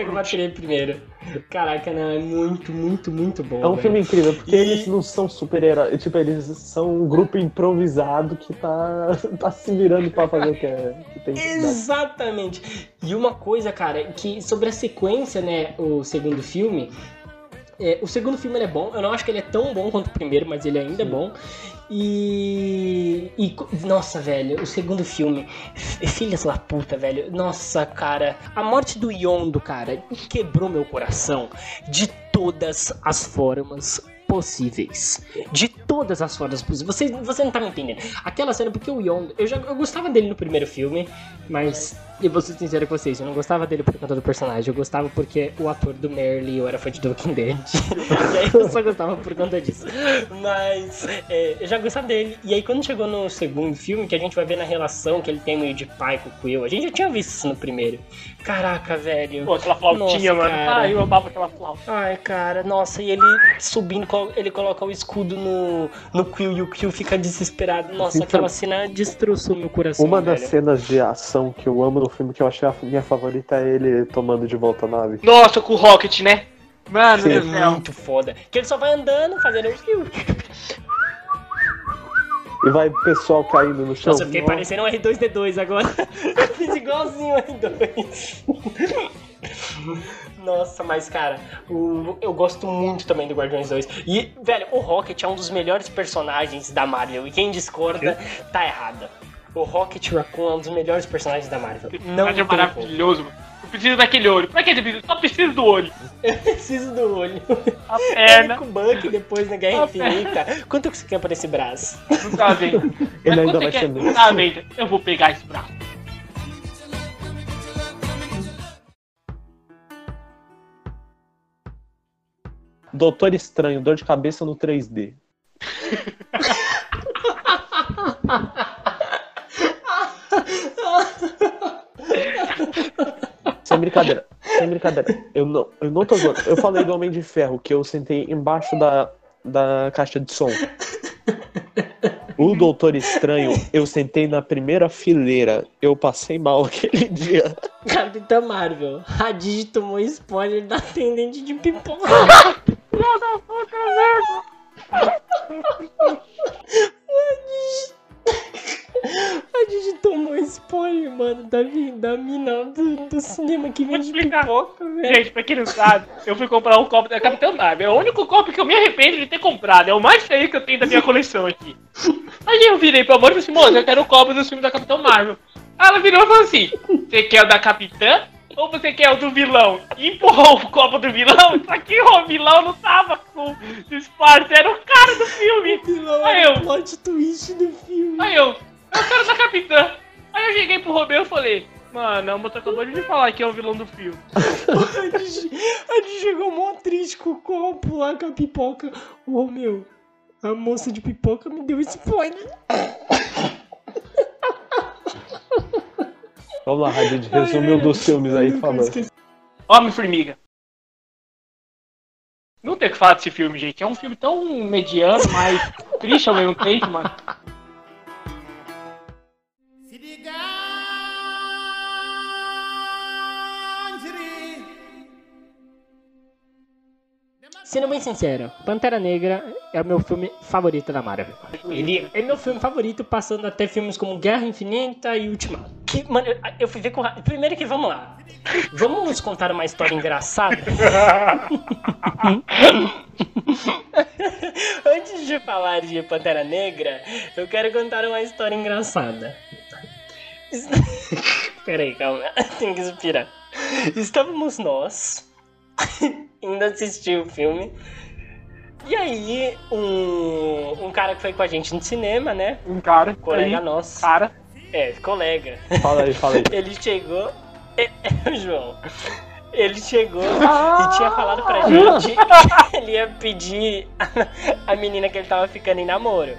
primeiro. Caraca, não, é muito, muito, muito bom. É um velho. filme incrível, porque E- eles não são super-heróis. Tipo, eles são um grupo improvisado que tá, tá se virando pra fazer o que, é, que tem que. Exatamente. E uma coisa, cara, que sobre a sequência, né, o segundo filme. é, o segundo filme ele é bom, eu não acho que ele é tão bom quanto o primeiro, mas ele ainda é bom. E, e. Nossa, velho, o segundo filme. Filhas da puta, velho. Nossa, cara. A morte do Yondo, cara, quebrou meu coração de todas as formas possíveis. De todas as formas possíveis. Você, você não tá me entendendo. Aquela cena, porque o Yondo. Eu já eu gostava dele no primeiro filme, mas. E vou ser sincero com vocês, eu não gostava dele por conta do personagem. Eu gostava porque o ator do Merle eu era fã de Walking Dead. e aí eu só gostava por conta disso. Mas é, eu já gostava dele. E aí quando chegou no segundo filme, que a gente vai ver na relação que ele tem meio de pai com o Quill, a gente já tinha visto isso no primeiro. Caraca, velho. Pô, aquela flautinha, Nossa, mano. cara. Ah, eu amava aquela flauta. Ai, cara, nossa, e ele subindo, ele coloca o escudo no, no Quill e o Quill fica desesperado. Nossa, Então, aquela cena destroçou meu coração. Uma das velho. cenas de ação que eu amo no filme, que eu achei a minha favorita, é ele tomando de volta a nave. Nossa, com o Rocket, né? Mano, Sim. É muito foda. Que ele só vai andando, fazendo. E vai o pessoal caindo no chão. Nossa, eu fiquei parecendo um R2D2 agora. Eu fiz igualzinho o R2. Nossa, mas cara, o- eu gosto muito também do Guardiões 2. E, velho, o Rocket é um dos melhores personagens da Marvel. E quem discorda, tá errado. O Rocket Raccoon é um dos melhores personagens da Marvel. Não é maravilhoso, mano. Eu preciso daquele olho. Pra que você precisa? Só preciso do olho. Eu preciso do olho. A Ele perna. com o Buck depois na Guerra A perna. Infinita. Quanto que você quer por esse braço? Não tá vendo. Ele ainda vai ser quer- mesmo. Tá vendo? Eu vou pegar esse braço. Doutor Estranho, dor de cabeça no 3D. Sem brincadeira, sem brincadeira. Eu não, eu não tô zoando. Eu falei do Homem de Ferro, que eu sentei embaixo da, da caixa de som. O Doutor Estranho, eu sentei na primeira fileira. Eu passei mal aquele dia. Capitã Marvel. A Digi tomou spoiler da atendente de pipoca. A Digi tomou spoiler, mano, da, da mina do, do cinema que vende explicar. pipoca, velho. Gente, pra quem não sabe, eu fui comprar um copo da Capitã Marvel. É o único copo que eu me arrependo de ter comprado. É o mais feio que eu tenho da minha coleção aqui. Aí eu virei pro amor e falei assim, moça, eu quero o copo do filme da Capitã Marvel. Aí ela virou e falou assim, você quer o da Capitã ou você quer o do vilão? E empurrou o copo do vilão, só que o vilão não tava com disfarce, era o cara do filme. Vilão Aí era eu- o plot twist do filme. Aí eu, eu quero da Capitã. Aí eu cheguei pro Romeu e falei, mano, a moça acabou de me falar que é o vilão do filme. A Digi chegou mó triste com o copo lá com a pipoca. Ô meu, a moça de pipoca me deu spoiler. Vamos lá, Radid, resume um dos filmes aí, falando. Homem-Formiga. Não tem o que falar desse filme, gente. É um filme tão mediano, mas triste ao mesmo tempo, mano. Sendo bem sincero, Pantera Negra é o meu filme favorito da Marvel. Ele é meu filme favorito, passando até filmes como Guerra Infinita e Ultimato. Que, mano, eu, eu fui ver com. Primeiro que vamos lá. Vamos contar uma história engraçada? Antes de falar de Pantera Negra, eu quero contar uma história engraçada. Peraí, calma. Tem que respirar. Estávamos nós indo assistir o filme. E aí, um, um cara que foi com a gente no cinema, né? Um cara, Colega aí, nosso. cara, É, colega. Fala aí, fala aí. Ele chegou. É, é o João. Ele chegou e tinha falado pra gente que ele ia pedir a, a menina que ele tava ficando em namoro.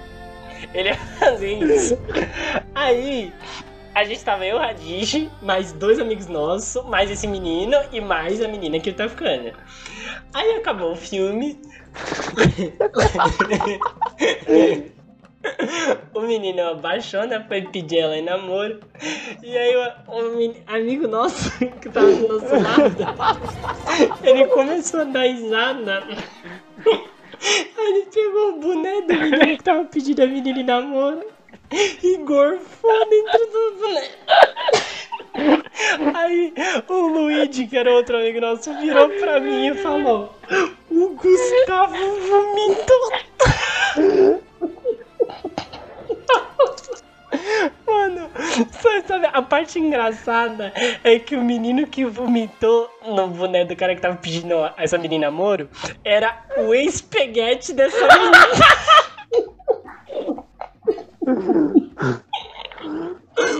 Ele ia fazer isso. Aí, a gente tava eu, Radish, mais dois amigos nossos, mais esse menino e mais a menina que tá ficando. Aí acabou o filme. o menino abaixou, né? Foi pedir ela em namoro. E aí o, o amigo nosso que tava do nosso lado, ele começou a dar risada. Aí ele pegou o boné do menino que tava pedindo a menina em namoro e gorfou dentro do. Aí o Luigi, que era outro amigo nosso, virou pra mim e falou: O Gustavo vomitou. Mano, sabe, a parte engraçada é que o menino que vomitou no boné do cara que tava pedindo essa menina namoro era o ex-peguete dessa menina.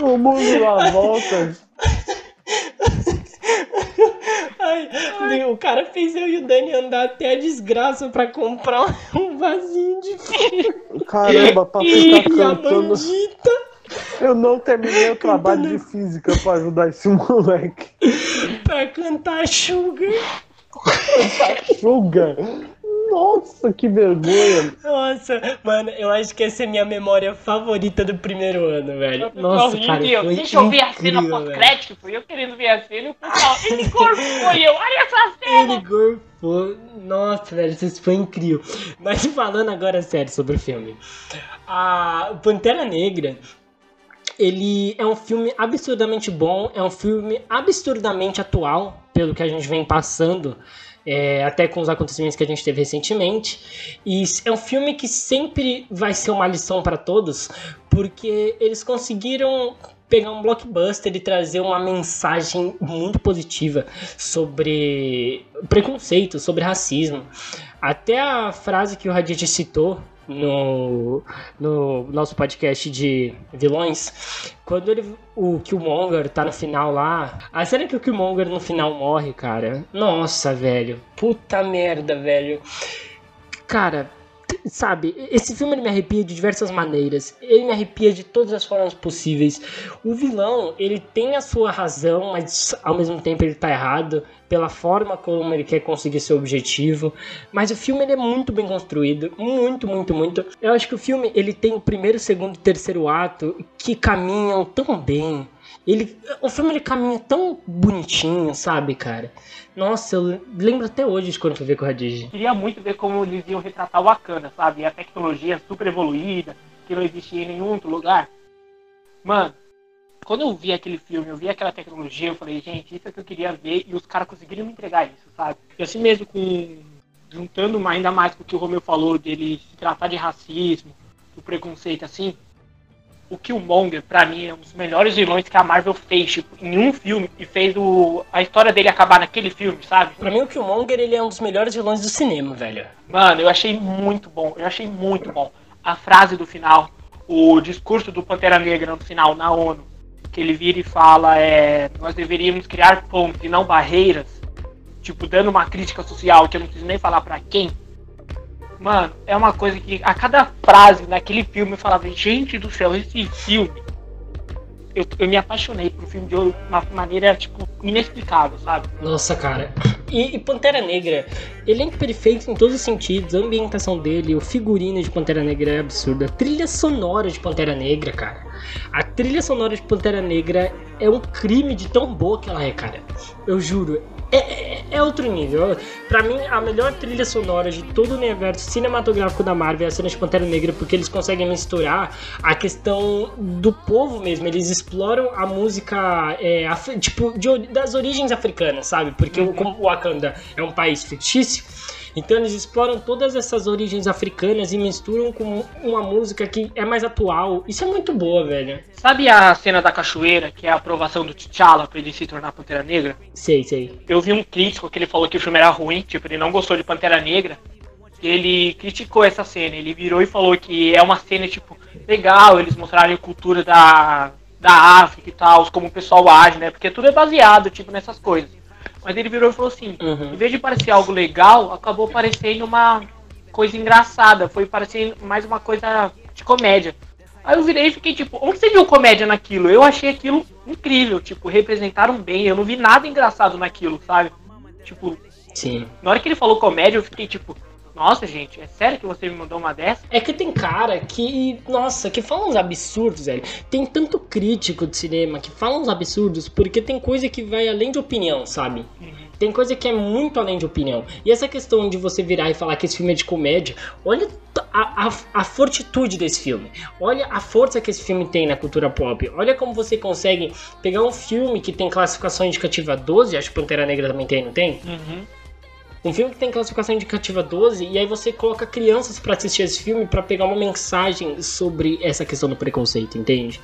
O mundo dá voltas. Ai, o cara fez eu e o Dani andar até a desgraça pra comprar um vasinho de filho. Caramba, pra ficar cantando. Eu não terminei o trabalho de física pra ajudar esse moleque. pra cantar Sugar. Sugar. Nossa, que vergonha. Nossa, mano, eu acho que essa é minha memória favorita do primeiro ano, velho. Nossa, cara, Horrível. foi Deixa eu ver a cena pós-crédito. Fui eu querendo ver a cena e o pessoal. Ele corpou eu. Olha essa cena. Ele gorfou. Nossa, velho, isso foi incrível. Mas falando agora sério sobre o filme. A Pantera Negra, ele é um filme absurdamente bom, é um filme absurdamente atual, pelo que a gente vem passando. É, até com os acontecimentos que a gente teve recentemente. E é um filme que sempre vai ser uma lição para todos, porque eles conseguiram pegar um blockbuster e trazer uma mensagem muito positiva sobre preconceito, sobre racismo. Até a frase que o Hadid citou no, no nosso podcast de vilões, quando ele, o Killmonger tá no final lá, a cena que o Killmonger no final morre, cara, nossa, velho, puta merda, velho. Cara, sabe, esse filme ele me arrepia de diversas maneiras. Ele me arrepia de todas as formas possíveis. O vilão, ele tem a sua razão, mas ao mesmo tempo ele tá errado pela forma como ele quer conseguir seu objetivo. Mas o filme ele é muito bem construído, muito, muito, muito. Eu acho que o filme ele tem o primeiro, segundo e terceiro ato que caminham tão bem. Ele, o filme ele caminha tão bonitinho, sabe, cara? Nossa, eu lembro até hoje de quando eu fui ver Hadid. Queria muito ver como eles iam retratar o Wakanda, sabe? E a tecnologia super evoluída, que não existia em nenhum outro lugar. Mano, quando eu vi aquele filme, eu vi aquela tecnologia, eu falei, gente, isso é que eu queria ver e os caras conseguiram me entregar isso, sabe? E assim mesmo com. Juntando ainda mais com o que o Romeu falou, dele se tratar de racismo, do preconceito assim. O Killmonger, pra mim, é um dos melhores vilões que a Marvel fez, tipo, em um filme, e fez o, a história dele acabar naquele filme, sabe? Pra mim, o Killmonger ele é um dos melhores vilões do cinema, velho. Mano, eu achei muito bom. Eu achei muito bom. A frase do final, o discurso do Pantera Negra no final, na ONU, que ele vira e fala é nós deveríamos criar pontes e não barreiras, tipo, dando uma crítica social que eu não preciso nem falar pra quem. Mano, é uma coisa que a cada frase naquele filme eu falava, gente do céu, esse filme. Eu, eu me apaixonei um filme de uma maneira, tipo, inexplicável, sabe? Nossa, cara. E, e Pantera Negra, elenco perfeito em todos os sentidos, a ambientação dele, o figurino de Pantera Negra é absurdo, a trilha sonora de Pantera Negra, cara. A trilha sonora de Pantera Negra é um crime de tão boa que ela é, cara. Eu juro. É, é- é outro nível. Pra mim, a melhor trilha sonora de todo o universo cinematográfico da Marvel é a cena de Pantera Negra, porque eles conseguem misturar a questão do povo mesmo. Eles exploram a música, é, tipo, de das origens africanas, sabe? Porque o- como o Wakanda é um país fictício, então eles exploram todas essas origens africanas e misturam com uma música que é mais atual. Isso é muito boa, velho. Sabe a cena da cachoeira, que é a aprovação do T'Challa pra ele se tornar Pantera Negra? Sei, sei. Eu vi um crítico que ele falou que o filme era ruim, tipo, ele não gostou de Pantera Negra. Ele criticou essa cena, ele virou e falou que é uma cena, tipo, legal, eles mostrarem a cultura da, da África e tal, como o pessoal age, né? Porque tudo é baseado, tipo, nessas coisas. Mas ele virou e falou assim, Uhum. em vez de parecer algo legal, acabou parecendo uma coisa engraçada, foi parecendo mais uma coisa de comédia. Aí eu virei e fiquei tipo, onde você viu comédia naquilo? Eu achei aquilo incrível, tipo, representaram bem, eu não vi nada engraçado naquilo, sabe? Tipo, Sim. na hora que ele falou comédia, eu fiquei tipo, Nossa, gente, é sério que você me mandou uma dessa? É que tem cara que, nossa, que fala uns absurdos, velho. Tem tanto crítico de cinema que fala uns absurdos porque tem coisa que vai além de opinião, sabe? Uhum. Tem coisa que é muito além de opinião. E essa questão de você virar e falar que esse filme é de comédia, olha a, a, a fortitude desse filme. Olha a força que esse filme tem na cultura pop. Olha como você consegue pegar um filme que tem classificação indicativa 12, acho que Pantera Negra também tem, não tem? Uhum. Um filme que tem classificação indicativa 12 e aí você coloca crianças para assistir esse filme para pegar uma mensagem sobre essa questão do preconceito, entende?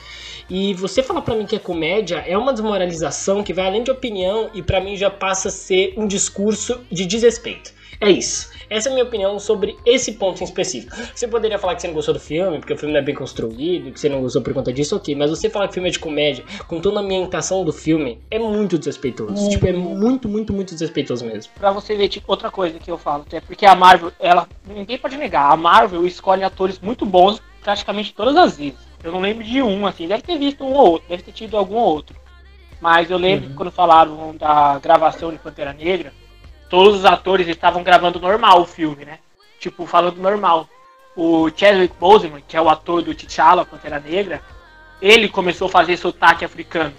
E você falar para mim que é comédia é uma desmoralização que vai além de opinião e para mim já passa a ser um discurso de desrespeito. É isso. Essa é a minha opinião sobre esse ponto em específico. Você poderia falar que você não gostou do filme, porque o filme não é bem construído, que você não gostou por conta disso, ok. Mas você falar que o filme é de comédia, com toda a ambientação do filme, é muito desrespeitoso. Uhum. Tipo, é muito, muito, muito desrespeitoso mesmo. Pra você ver, tipo, outra coisa que eu falo, é porque a Marvel, ela. Ninguém pode negar, a Marvel escolhe atores muito bons praticamente todas as vezes. Eu não lembro de um, assim, deve ter visto um ou outro, deve ter tido algum outro. Mas eu lembro Uhum. que quando falaram da gravação de Pantera Negra, todos os atores estavam gravando normal o filme, né? Tipo, falando normal. O Chadwick Boseman, que é o ator do T'Challa, Pantera Negra, ele começou a fazer sotaque africano.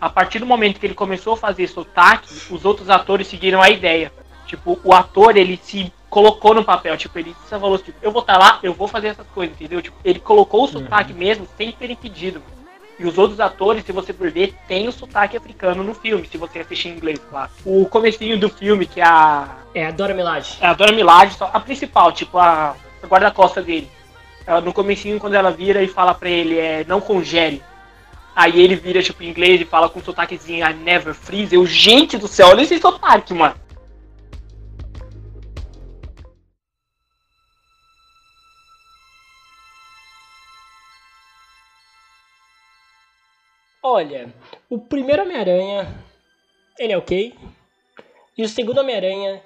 A partir do momento que ele começou a fazer sotaque, os outros atores seguiram a ideia. Tipo, o ator, ele se colocou no papel. Tipo, ele só falou tipo, eu vou estar lá, eu vou fazer essas coisas, entendeu? Tipo, ele colocou o sotaque mesmo sem ser impedido. E os outros atores, se você for ver, tem o sotaque africano no filme, se você assistir em inglês, claro. O comecinho do filme, que é a, É, a Dora Milaje. a Dora Milaje, só- a principal, tipo, a, a guarda-costa dele. Ela, no comecinho, quando ela vira e fala pra ele, é, não congele. Aí ele vira, tipo, em inglês e fala com um sotaquezinho, I never freeze. Eu, gente do céu, olha esse sotaque, mano. Olha, o primeiro Homem-Aranha, ele é ok. E o segundo Homem-Aranha,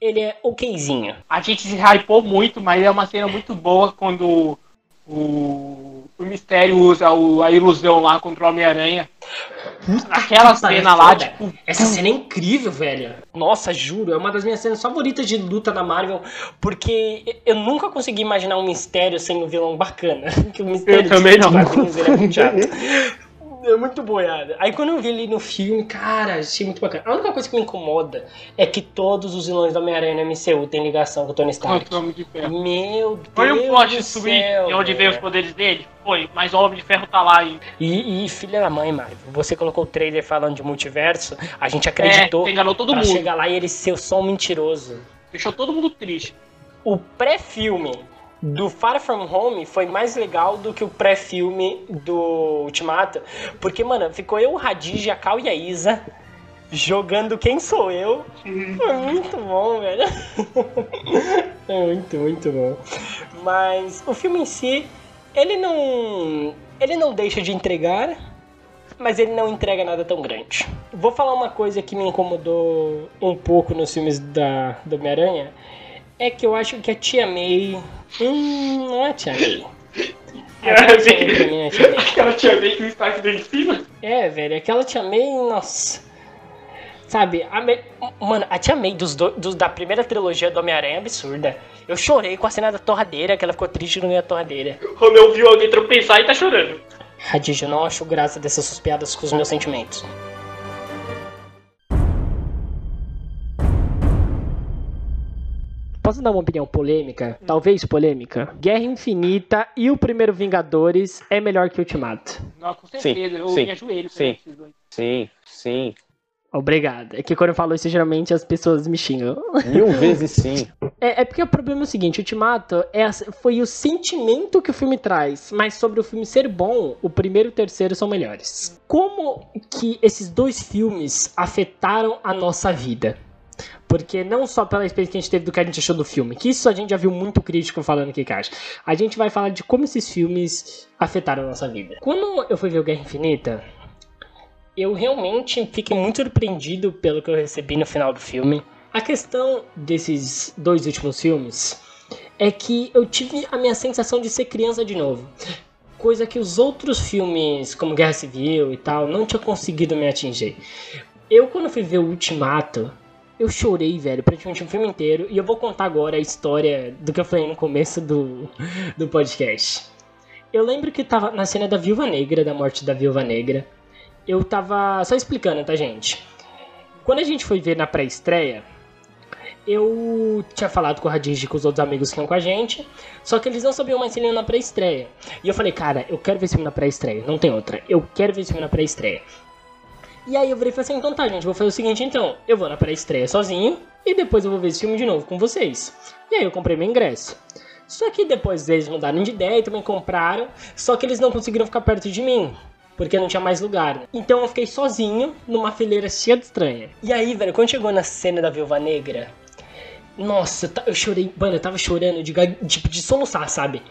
ele é okzinho. A gente se hypou muito, mas é uma cena muito boa quando o, o Mistério usa o- a ilusão lá contra o Homem-Aranha. Pariu, cena lá, foda. tipo, Essa cena é incrível, velho. Nossa, juro, é uma das minhas cenas favoritas de luta da Marvel, porque eu nunca consegui imaginar um mistério sem um vilão bacana. Que o mistério Eu também não. ele é muito chato. É muito boiada. Aí quando eu vi ele no filme, cara, achei muito bacana. A única coisa que me incomoda é que todos os vilões do Homem-Aranha no MCU têm ligação com o Tony Stark. contra o Homem de Ferro. Meu Deus Foi um plot do céu, onde veio os poderes dele? Foi, mas o Homem de Ferro tá lá e E, e filha da mãe, Marvel, você colocou o trailer falando de multiverso, a gente acreditou é, enganou todo mundo. chegar lá e ele ser só um mentiroso. Deixou todo mundo triste. O pré-filme do Far From Home foi mais legal do que o pré-filme do Ultimato, porque, mano, ficou eu, o Hadid, a Cal e a Isa jogando Quem Sou Eu. Foi muito bom, velho. É muito, muito bom. Mas o filme em si, ele não. Ele não deixa de entregar, mas ele não entrega nada tão grande. Vou falar uma coisa que me incomodou um pouco nos filmes da, do Homem-Aranha. É que eu acho que a Tia May. Hum, não é a Tia May. Aquela Tia May pra mim não é Tia May. Aquela tia May que o Stark deu em cima. É, velho, aquela Tia May, nossa. Sabe, a May- mano, a Tia May dos do- dos- da primeira trilogia do Homem-Aranha é absurda. Eu chorei com a cena da torradeira, que ela ficou triste no meio da torradeira. O Romeu viu alguém tropeçar e tá chorando. Radija, eu não acho graça dessas suas piadas com os meus sentimentos. Posso dar uma opinião polêmica? Talvez polêmica. Guerra Infinita e o primeiro Vingadores é melhor que Ultimato. Não, com certeza, eu sim, me ajoelho sim. esses dois. Sim, sim. Obrigado. É que quando eu falo isso, geralmente as pessoas me xingam. Mil vezes sim. É, é porque o problema é o seguinte, Ultimato é, foi o sentimento que o filme traz, mas sobre o filme ser bom, o primeiro e o terceiro são melhores. Como que esses dois filmes afetaram a nossa vida? Porque não só pela experiência que a gente teve do que a gente achou do filme, que isso a gente já viu muito crítico falando que acha. A gente vai falar de como esses filmes afetaram a nossa vida. Quando eu fui ver o Guerra Infinita, eu realmente fiquei muito surpreendido pelo que eu recebi no final do filme. A questão desses dois últimos filmes é que eu tive a minha sensação de ser criança de novo. Coisa que os outros filmes, como Guerra Civil e tal, não tinha conseguido me atingir. Eu, quando fui ver o Ultimato, Eu chorei, velho, praticamente o filme inteiro. E eu vou contar agora a história do que eu falei no começo do, do podcast. Eu lembro que tava na cena da Viúva Negra, da morte da Viúva Negra. Eu tava. Só explicando, tá, gente? Quando a gente foi ver na pré-estreia, eu tinha falado com o Radij e com os outros amigos que iam com a gente, só que eles não sabiam mais se ele ia na pré-estreia. E eu falei, cara, eu quero ver esse filme na pré-estreia, não tem outra. Eu quero ver esse filme na pré-estreia. E aí eu virei e falei assim, então tá, gente, vou fazer o seguinte então. Eu vou na pré-estreia sozinho e depois eu vou ver esse filme de novo com vocês. E aí eu comprei meu ingresso. Só que depois eles mudaram de ideia e também compraram, só que eles não conseguiram ficar perto de mim. Porque não tinha mais lugar. Então eu fiquei sozinho numa fileira cheia de estranha. E aí, velho, quando chegou na cena da Viúva Negra, nossa, eu chorei, mano, eu tava chorando de, de soluçar, sabe?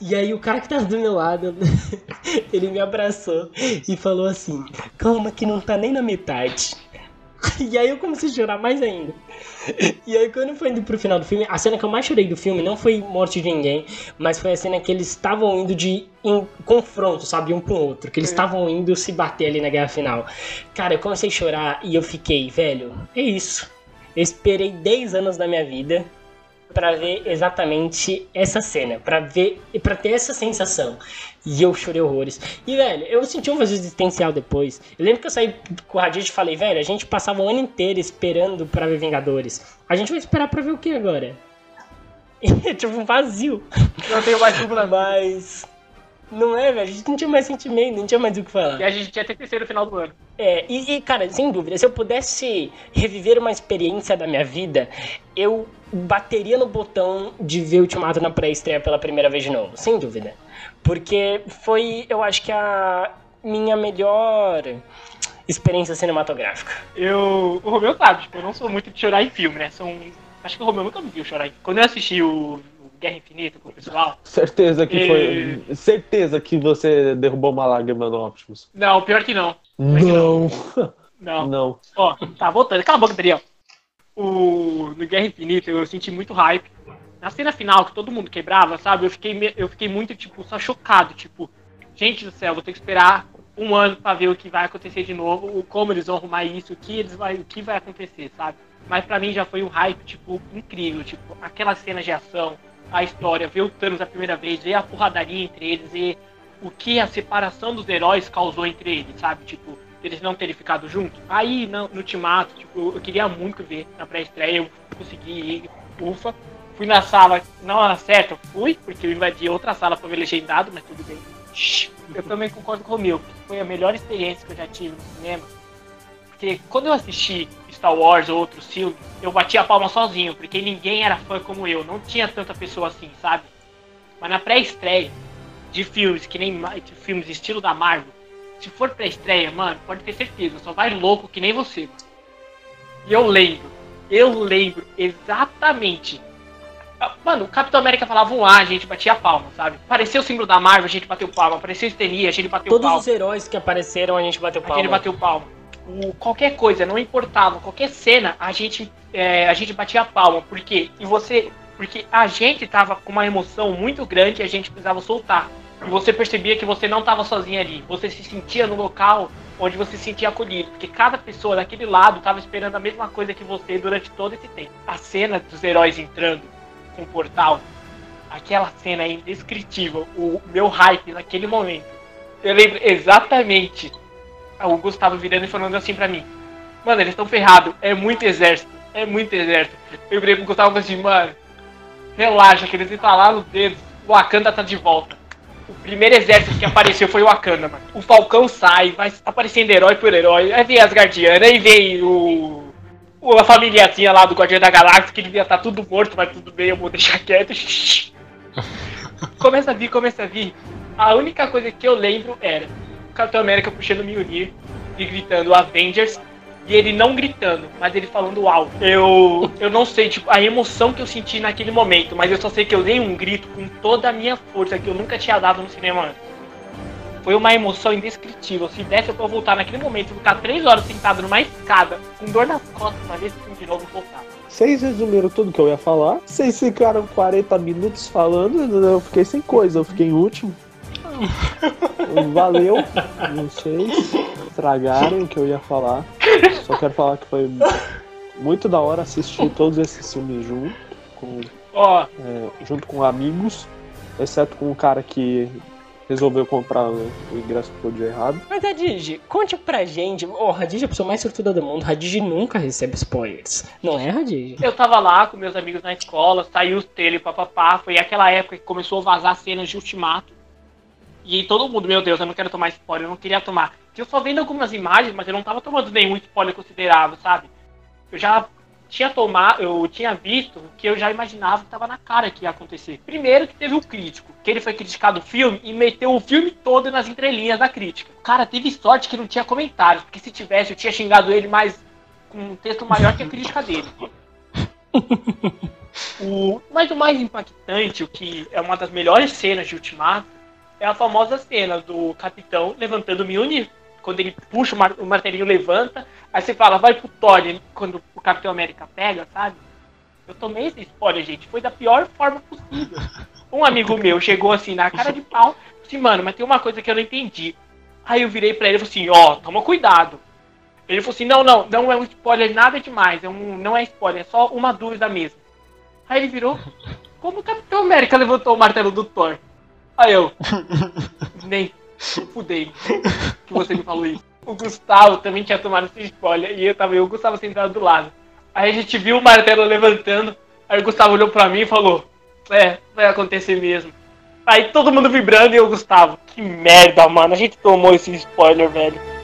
E aí o cara que tava do meu lado, ele me abraçou e falou assim, calma que não tá nem na metade. E aí eu comecei a chorar mais ainda. E aí quando foi indo pro final do filme, a cena que eu mais chorei do filme não foi morte de ninguém, mas foi a cena que eles estavam indo de em confronto, sabe, um pro outro, que eles estavam indo se bater ali na guerra final. Cara, eu comecei a chorar e eu fiquei, velho, é isso. Eu esperei 10 anos da minha vida para ver exatamente essa cena, para ver e para ter essa sensação. E eu chorei horrores. E velho, eu senti um vazio existencial depois. Eu lembro que eu saí com o Raditz e falei, velho, a gente passava o ano inteiro esperando para ver Vingadores. A gente vai esperar para ver o que agora? E, tipo um vazio. Não tenho mais dúvida. Mas não é, velho? A gente não tinha mais sentimento, não tinha mais o que falar. E a gente tinha até terceiro no final do ano. É, e, e, cara, sem dúvida, se eu pudesse reviver uma experiência da minha vida, eu bateria no botão de ver Ultimato na pré-estreia pela primeira vez de novo, sem dúvida. Porque foi, eu acho que a minha melhor experiência cinematográfica. Eu, o Romeu sabe, tipo, eu não sou muito de chorar em filme, né? São, acho que o Romeu nunca me viu chorar. Quando eu assisti o Guerra Infinita com o pessoal. Certeza que e... foi. Certeza que você derrubou uma lágrima no Optimus. Não, pior que não. Não. Não. Não. Ó, tá voltando. Cala a boca, Daniel. O... No Guerra Infinita eu senti muito hype. Na cena final, que todo mundo quebrava, sabe? Eu fiquei, eu fiquei muito, tipo, só chocado. Tipo, gente do céu, vou ter que esperar um ano para ver o que vai acontecer de novo, como eles vão arrumar isso, o que, eles vai, o que vai acontecer, sabe? Mas para mim já foi um hype, tipo, incrível. Tipo, aquela cena de ação, a história, ver o Thanos a primeira vez, ver a porradaria entre eles, ver o que a separação dos heróis causou entre eles, sabe? Tipo, eles não terem ficado juntos. Aí, no, no Ultimato, tipo, eu queria muito ver na pré-estreia, eu consegui ir, ufa. Fui na sala, não na certa, fui, porque eu invadi outra sala pra ver legendado, mas tudo bem. Eu também concordo com o meu, foi a melhor experiência que eu já tive no cinema. Porque quando eu assisti Star Wars ou outros filmes, eu batia a palma sozinho, porque ninguém era fã como eu, não tinha tanta pessoa assim, sabe? Mas na pré-estreia de filmes que nem de filmes estilo da Marvel, se for pré-estreia, mano, pode ter certeza, só vai louco que nem você. Mano. E eu lembro, eu lembro exatamente. Mano, o Capitão América falava um A, a gente batia a palma, sabe? Apareceu o símbolo da Marvel, a gente bateu palma. Apareceu o Stenia, a gente bateu Todos palma. Todos os heróis que apareceram, a gente bateu palma. A gente bateu palma o, qualquer coisa, não importava, qualquer cena, a gente, é, a gente batia a palma. Por quê? E você. Porque a gente tava com uma emoção muito grande e a gente precisava soltar. E você percebia que você não estava sozinho ali. Você se sentia no local onde você se sentia acolhido. Porque cada pessoa daquele lado estava esperando a mesma coisa que você durante todo esse tempo. A cena dos heróis entrando com o portal, aquela cena é indescritível. O meu hype naquele momento. Eu lembro exatamente o Gustavo virando e falando assim pra mim. Mano, eles estão ferrados. É muito exército. É muito exército. Eu virei pro Gustavo e assim, mano, relaxa, que eles instalaram os dedos. O Wakanda tá de volta. O primeiro exército que apareceu foi o Wakanda, mano. O Falcão sai, vai aparecendo herói por herói. Aí vem as Guardianas, aí vem o. A famíliazinha lá do Guardião da Galáxia, que devia estar tá tudo morto, mas tudo bem, eu vou deixar quieto. começa a vir, começa a vir. A única coisa que eu lembro era Capitão América puxando o Mjolnir e gritando Avengers e ele não gritando, mas ele falando alto. Eu, eu não sei, tipo, a emoção que eu senti naquele momento, mas eu só sei que eu dei um grito com toda a minha força que eu nunca tinha dado no cinema antes. Foi uma emoção indescritível. Se desse pra eu voltar naquele momento, ficar três horas sentado numa escada, com dor nas costas, pra ver esse filme de novo voltar. Vocês resumiram tudo que eu ia falar. Vocês ficaram 40 minutos falando, eu fiquei sem coisa, eu fiquei em último. Valeu, vocês estragaram o que eu ia falar. Só quero falar que foi muito da hora assistir todos esses filmes junto com, Ó, é, junto com amigos, exceto com o cara que resolveu comprar o o ingresso que foi dia errado. Mas Radigi, conte pra gente. Ô, Radigi é a pessoa mais sortuda do mundo. Radigi nunca recebe spoilers. Não é, Radigi? eu tava lá com meus amigos na escola, saiu os trailer, papapá. Foi aquela época que começou a vazar cenas de ultimato. E todo mundo, meu Deus, eu não quero tomar spoiler, eu não queria tomar. Eu só vendo algumas imagens, mas eu não tava tomando nenhum spoiler considerável, sabe? Eu já tinha tomado, eu tinha visto que eu já imaginava que tava na cara que ia acontecer. Primeiro que teve o crítico, que ele foi criticado o filme e meteu o filme todo nas entrelinhas da crítica. Cara teve sorte que não tinha comentários, porque se tivesse eu tinha xingado ele mais com um texto maior que a crítica dele. O, mas o mais impactante, o que é uma das melhores cenas de Ultimato, é a famosa cena do capitão levantando o Mjolnir. Quando ele puxa o, mar- o martelinho, levanta, aí você fala, vai pro Thor, quando o Capitão América pega, sabe? Eu tomei esse spoiler, gente, foi da pior forma possível. Um amigo meu chegou assim, na cara de pau, assim, mano, mas tem uma coisa que eu não entendi. Aí eu virei pra ele e falei assim, ó, toma cuidado. Ele falou assim, não, não, não é um spoiler nada demais, é um, não é spoiler, é só uma dúvida mesmo. Aí ele virou, como o Capitão América levantou o martelo do Thor? Aí eu, nem fudei que você me falou isso. O Gustavo também tinha tomado esse spoiler, e eu tava e o Gustavo sentado do lado. Aí a gente viu o martelo levantando, aí o Gustavo olhou pra mim e falou, é, vai acontecer mesmo. Aí todo mundo vibrando e eu, Gustavo, que merda, mano, a gente tomou esse spoiler, velho.